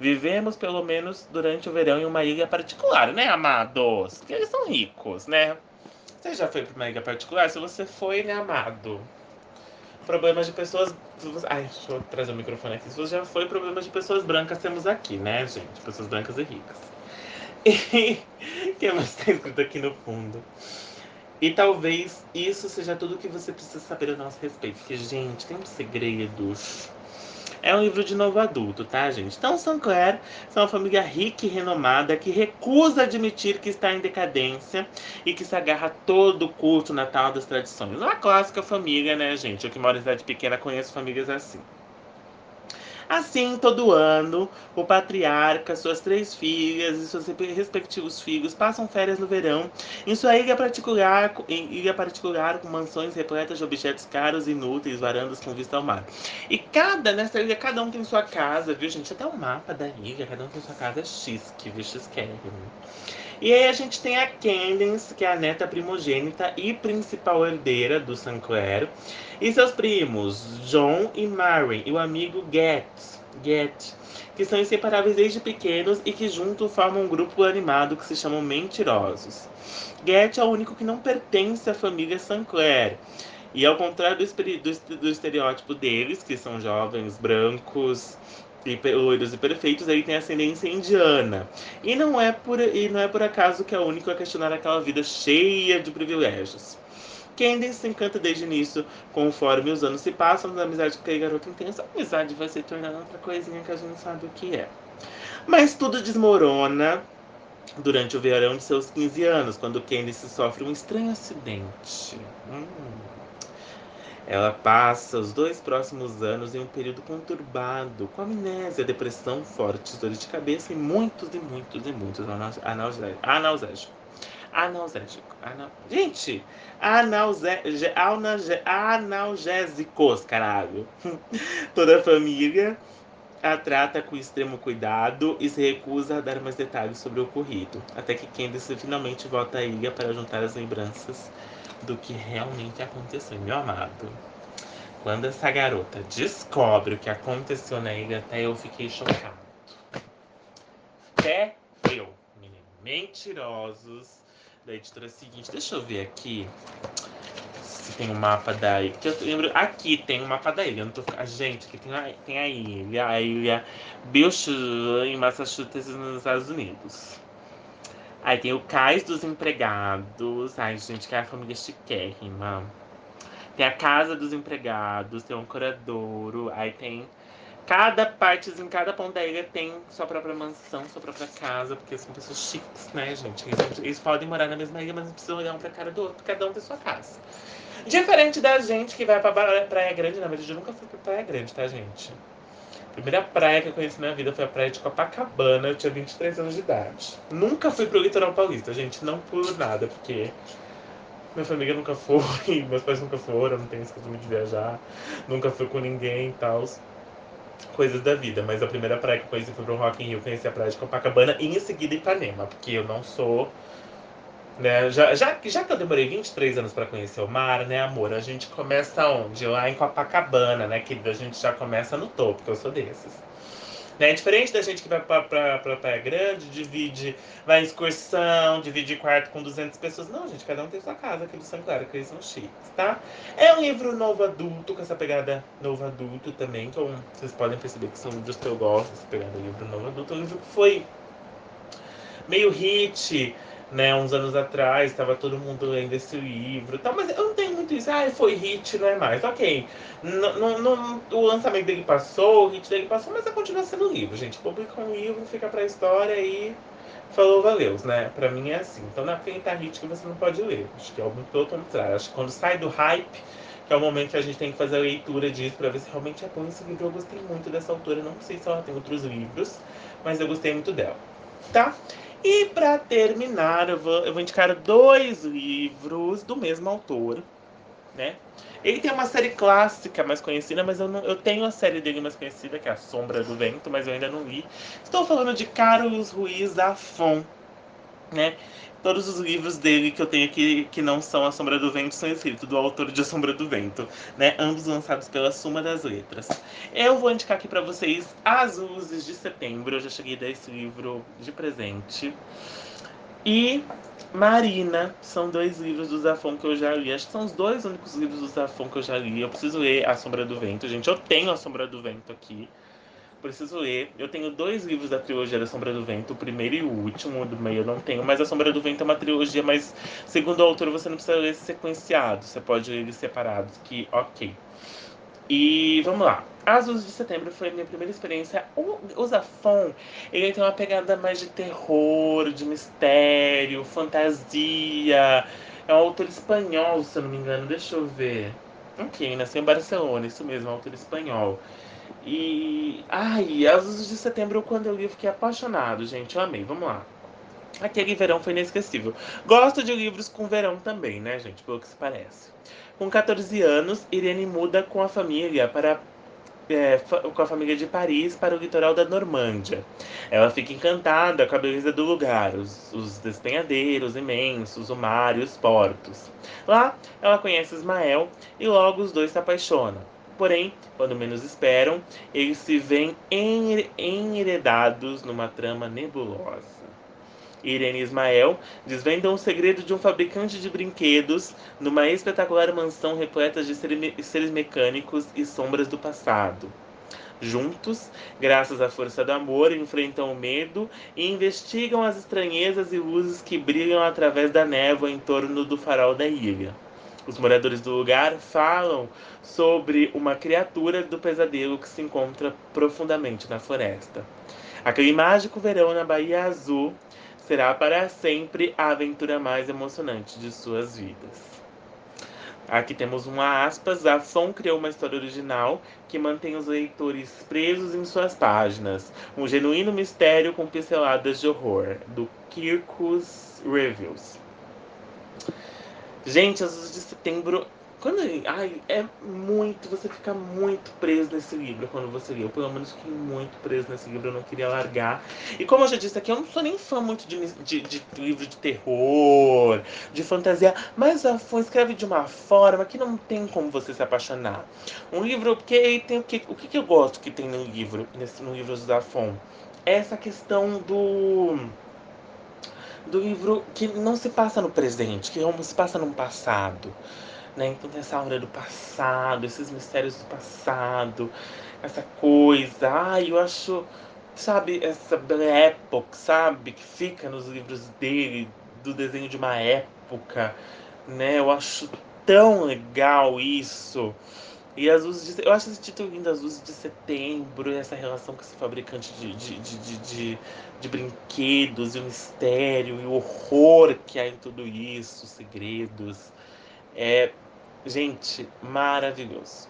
Vivemos pelo menos durante o verão em uma ilha particular, né, amados? Porque eles são ricos, né? Você já foi para uma ilha particular? Se você foi, né, amado? Problemas de pessoas. Ai, deixa eu trazer o microfone aqui. Se você já foi, problemas de pessoas brancas temos aqui, né, gente? Pessoas brancas e ricas. Que mais está escrito aqui no fundo? E talvez isso seja tudo que você precisa saber a nosso respeito. Porque, gente, tem um segredo. É um livro de novo adulto, tá, gente? Então, Sinclair são uma família rica e renomada que recusa admitir que está em decadência e que se agarra todo o culto natal das tradições. Uma clássica família, né, gente? Eu que moro em cidade pequena conheço famílias assim. Assim, todo ano, o patriarca, suas três filhas e seus respectivos filhos passam férias no verão em sua ilha particular, em ilha particular com mansões repletas de objetos caros e inúteis, varandas com vista ao mar. E cada, nessa ilha, cada um tem sua casa, viu, gente? Até o mapa da ilha, cada um tem sua casa X, que viu, quer. E aí a gente tem a Candice, que é a neta primogênita e principal herdeira do Sinclair. E seus primos, John e Mary, e o amigo Get, Get, que são inseparáveis desde pequenos e que juntos formam um grupo animado que se chamam Mentirosos. Get é o único que não pertence à família Sinclair. E ao contrário do, do, do estereótipo deles, que são jovens brancos e loiros e perfeitos, ele tem ascendência indiana. E não é por, e não é por acaso que é o único a questionar aquela vida cheia de privilégios. Candy se encanta desde o início, conforme os anos se passam, da amizade com aquele garoto intenso, a amizade vai se tornando outra coisinha que a gente não sabe o que é. Mas tudo desmorona durante o verão de seus 15 anos, quando Candy sofre um estranho acidente. Hum. Ela passa os dois próximos anos em um período conturbado, com amnésia, depressão, fortes dores de cabeça e muitos e muitos e muitos analgésicos. Analgésico. Anal... Gente, analge... Analge... analgésicos, caralho. Toda a família a trata com extremo cuidado e se recusa a dar mais detalhes sobre o ocorrido, até que Candice finalmente volta à ilha para juntar as lembranças do que realmente aconteceu, meu amado. Quando essa garota descobre o que aconteceu na ilha, até eu fiquei chocado. Até eu, mentirosos da editora seguinte. Deixa eu ver aqui se tem um mapa da ilha. Que eu lembro, aqui tem um mapa da ilha. Eu não tô, a gente, aqui tem a, tem a ilha, a ilha Bilch em Massachusetts, nos Estados Unidos. Aí tem o Cais dos Empregados. Ai, gente, que é a família chiquérrima. Tem a Casa dos Empregados, tem um coradouro. Aí tem Cada parte, em cada ponto da ilha tem sua própria mansão, sua própria casa, porque são pessoas chiques, né, gente? Eles, eles podem morar na mesma ilha, mas não precisam olhar um pra cara do outro, cada um tem sua casa. Diferente da gente que vai pra Praia Grande, na verdade eu nunca fui pra Praia Grande, tá, gente? Primeira praia que eu conheci na vida foi a praia de Copacabana, eu tinha 23 anos de idade. Nunca fui pro litoral paulista, gente, não por nada, porque minha família nunca foi, meus pais nunca foram, não tenho esse costume de viajar, nunca fui com ninguém e tal coisas da vida, mas a primeira praia que eu conheci foi pro Rock in Rio, conheci a praia de Copacabana e em seguida Ipanema, porque eu não sou né? Já, já, já que eu demorei 23 anos para conhecer o mar, né, amor? A gente começa onde? Lá em Copacabana, né? Que a gente já começa no topo, que eu sou desses. Né? Diferente da gente que vai pra Praia Grande, divide, vai em excursão, divide quarto com 200 pessoas. Não, gente, cada um tem sua casa aqui do Claro, que eles são chiques, tá? É um livro novo adulto, com essa pegada novo adulto também, como vocês podem perceber que são livros que eu gosto, essa pegada livro novo adulto. Um livro que foi meio hit, né, uns anos atrás, estava todo mundo lendo esse livro, tá, mas eu não tenho muito isso, ah, foi hit, não é mais. Ok, no, no, o lançamento dele passou, o hit dele passou, mas continua sendo livro, gente. Publica um livro, fica pra história e falou, valeu, né? Pra mim é assim. Então não é porque tá hit que você não pode ler. Acho que é o todo contrário. Acho que quando sai do hype, que é o momento que a gente tem que fazer a leitura disso para ver se realmente é bom esse livro. Eu gostei muito dessa autora, não sei se ela tem outros livros, mas eu gostei muito dela. Tá? E para terminar, eu vou, eu vou indicar dois livros do mesmo autor, né? Ele tem uma série clássica mais conhecida, mas eu, não, eu tenho a série dele mais conhecida, que é A Sombra do Vento, mas eu ainda não li. Estou falando de Carlos Ruiz Zafon, né? Todos os livros dele que eu tenho aqui, que não são A Sombra do Vento, são escritos do autor de A Sombra do Vento, né? Ambos lançados pela Suma das Letras. Eu vou indicar aqui para vocês As Luzes de Setembro. Eu já cheguei a dar esse livro de presente. E Marina, são dois livros do Zafon que eu já li. Acho que são os dois únicos livros do Zafon que eu já li. Eu preciso ler A Sombra do Vento, gente. Eu tenho A Sombra do Vento aqui preciso ler. Eu tenho dois livros da trilogia da Sombra do Vento, o primeiro e o último, do meio eu não tenho, mas a Sombra do Vento é uma trilogia, mas segundo o autor você não precisa ler sequenciado, você pode ler separados, que ok. E vamos lá. Azuis de Setembro foi a minha primeira experiência. O, o Zafon, ele tem uma pegada mais de terror, de mistério, fantasia. É um autor espanhol, se eu não me engano. Deixa eu ver. Ok, nasceu em Barcelona, isso mesmo, é um autor espanhol. E. Ai, as luzes de setembro, quando eu li, eu fiquei apaixonado, gente. Eu amei. Vamos lá. Aquele verão foi inesquecível. Gosto de livros com verão também, né, gente? Pelo que se parece. Com 14 anos, Irene muda com a família para é, com a família de Paris para o litoral da Normândia. Ela fica encantada com a beleza do lugar, os, os despenhadeiros imensos, o mar e os portos. Lá, ela conhece Ismael e logo os dois se apaixonam. Porém, quando menos esperam, eles se veem enheredados numa trama nebulosa. Irene e Ismael desvendam o segredo de um fabricante de brinquedos numa espetacular mansão repleta de seres mecânicos e sombras do passado. Juntos, graças à força do amor, enfrentam o medo e investigam as estranhezas e luzes que brilham através da névoa em torno do farol da ilha. Os moradores do lugar falam sobre uma criatura do pesadelo que se encontra profundamente na floresta. Aquele mágico verão na Bahia Azul será para sempre a aventura mais emocionante de suas vidas. Aqui temos uma aspas. A FON criou uma história original que mantém os leitores presos em suas páginas. Um genuíno mistério com pinceladas de horror, do Kirkus Reviews. Gente, as de setembro quando ai, é muito, você fica muito preso nesse livro quando você lê. Eu pelo menos fiquei muito preso nesse livro, eu não queria largar. E como eu já disse aqui, eu não sou nem fã muito de, de, de livro de terror, de fantasia, mas a Fon escreve de uma forma que não tem como você se apaixonar. Um livro, porque tem o que, o que, que eu gosto que tem no livro, nesse, no livro da Fon? Essa questão do do livro que não se passa no presente, que se passa no passado né? Então tem essa aura do passado, esses mistérios do passado, essa coisa. Ai, eu acho, sabe, essa Belle Époque, sabe? Que fica nos livros dele, do desenho de uma época, né? Eu acho tão legal isso. E as luzes de, Eu acho esse título lindo, as luzes de setembro, essa relação com esse fabricante de, de, de, de, de, de brinquedos, e o mistério, e o horror que há em tudo isso, segredos. É, Gente, maravilhoso.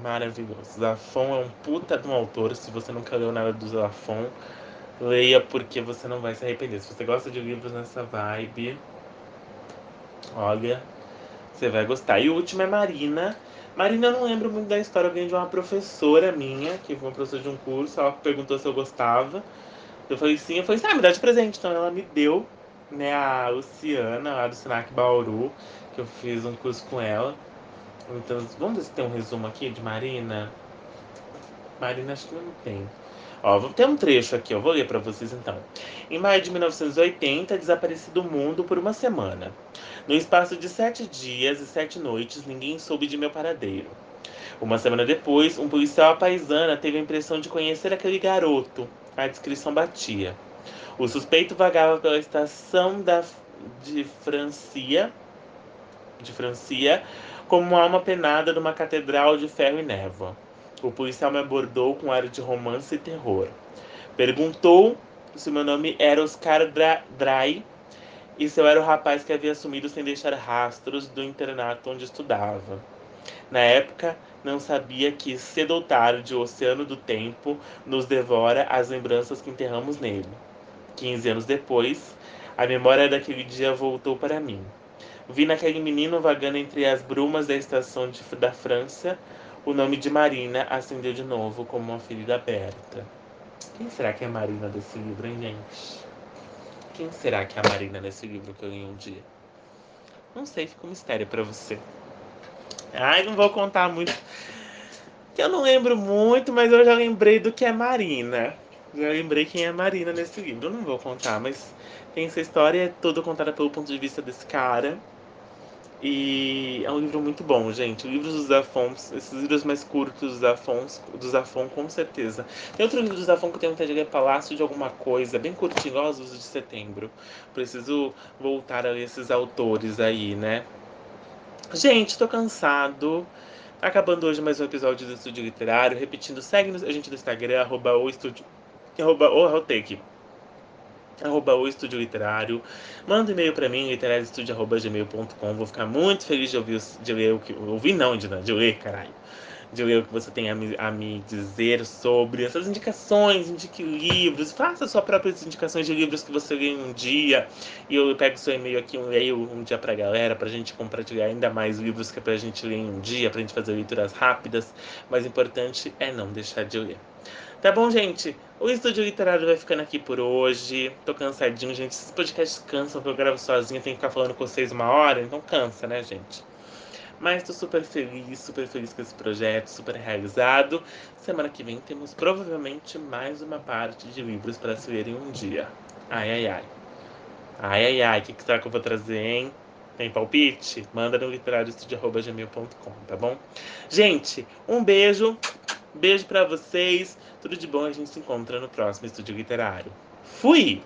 Maravilhoso. Zafon é um puta de um autor. Se você nunca leu nada do Zafon, leia porque você não vai se arrepender. Se você gosta de livros nessa vibe, olha, você vai gostar. E o último é Marina. Marina, eu não lembro muito da história. Ganhei de uma professora minha, que foi uma professora de um curso. Ela perguntou se eu gostava. Eu falei sim. Eu falei, ah, me dá de presente. Então ela me deu, né, a Luciana, lá do Senac Bauru, que eu fiz um curso com ela. Então, vamos ver se tem um resumo aqui de Marina. Marina, acho que não tem. Ó, tem um trecho aqui, eu vou ler para vocês então. Em maio de 1980, desapareci do mundo por uma semana. No espaço de sete dias e sete noites, ninguém soube de meu paradeiro. Uma semana depois, um policial paisana teve a impressão de conhecer aquele garoto. A descrição batia. O suspeito vagava pela estação da, de Francia, de Francia, como uma alma penada numa catedral de ferro e névoa. O policial me abordou com ar de romance e terror. Perguntou se meu nome era Oscar Dra Dry e se eu era o rapaz que havia sumido sem deixar rastros do internato onde estudava. Na época, não sabia que cedo ou tarde o oceano do tempo nos devora as lembranças que enterramos nele. Quinze anos depois, a memória daquele dia voltou para mim. Vi naquele menino vagando entre as brumas da estação de, da França. O nome de Marina acendeu de novo como uma ferida aberta. Quem será que é a Marina desse livro, hein, gente? Quem será que é a Marina desse livro que eu li um dia? Não sei, fica um mistério para você. Ai, não vou contar muito. Que eu não lembro muito, mas eu já lembrei do que é Marina. Já lembrei quem é Marina nesse livro. Eu não vou contar, mas tem essa história, é toda contada pelo ponto de vista desse cara. E é um livro muito bom, gente. Livros dos Zafons, esses livros mais curtos dos Zafons, dos Zafon, com certeza. Tem outro livro dos Zafon que eu tenho vontade de ler, Palácio de Alguma Coisa, bem curtinho, os de setembro. Preciso voltar a ler esses autores aí, né? Gente, tô cansado. Tá acabando hoje mais um episódio do Estúdio Literário. Repetindo, segue a gente no Instagram, arroba o estúdio. Arroba o Rotec arroba o Estúdio Literário. Manda um e-mail para mim, literarioestudio.gmail.com. Vou ficar muito feliz de ouvir, de ler o que. Ouvir não, de, de ler, caralho. De ler o que você tem a me, a me dizer sobre essas indicações, indique livros, faça suas próprias indicações de livros que você lê um dia. E eu pego seu e-mail aqui, um e-mail um dia pra galera, pra gente compartilhar ainda mais livros que é pra gente ler em um dia, pra gente fazer leituras rápidas. Mas o importante é não deixar de ler. Tá bom, gente? O Estúdio Literário vai ficando aqui por hoje. Tô cansadinho, gente. Esses podcasts cansam, porque eu gravo sozinho, tenho que ficar falando com vocês uma hora, então cansa, né, gente? Mas tô super feliz, super feliz com esse projeto, super realizado. Semana que vem temos provavelmente mais uma parte de livros para se ler em um dia. Ai, ai, ai. Ai, ai, ai. O que, que será que eu vou trazer, hein? Tem palpite? Manda no literariostudio.gmail.com, tá bom? Gente, um beijo. Beijo para vocês. Tudo de bom, a gente se encontra no próximo estúdio literário. Fui!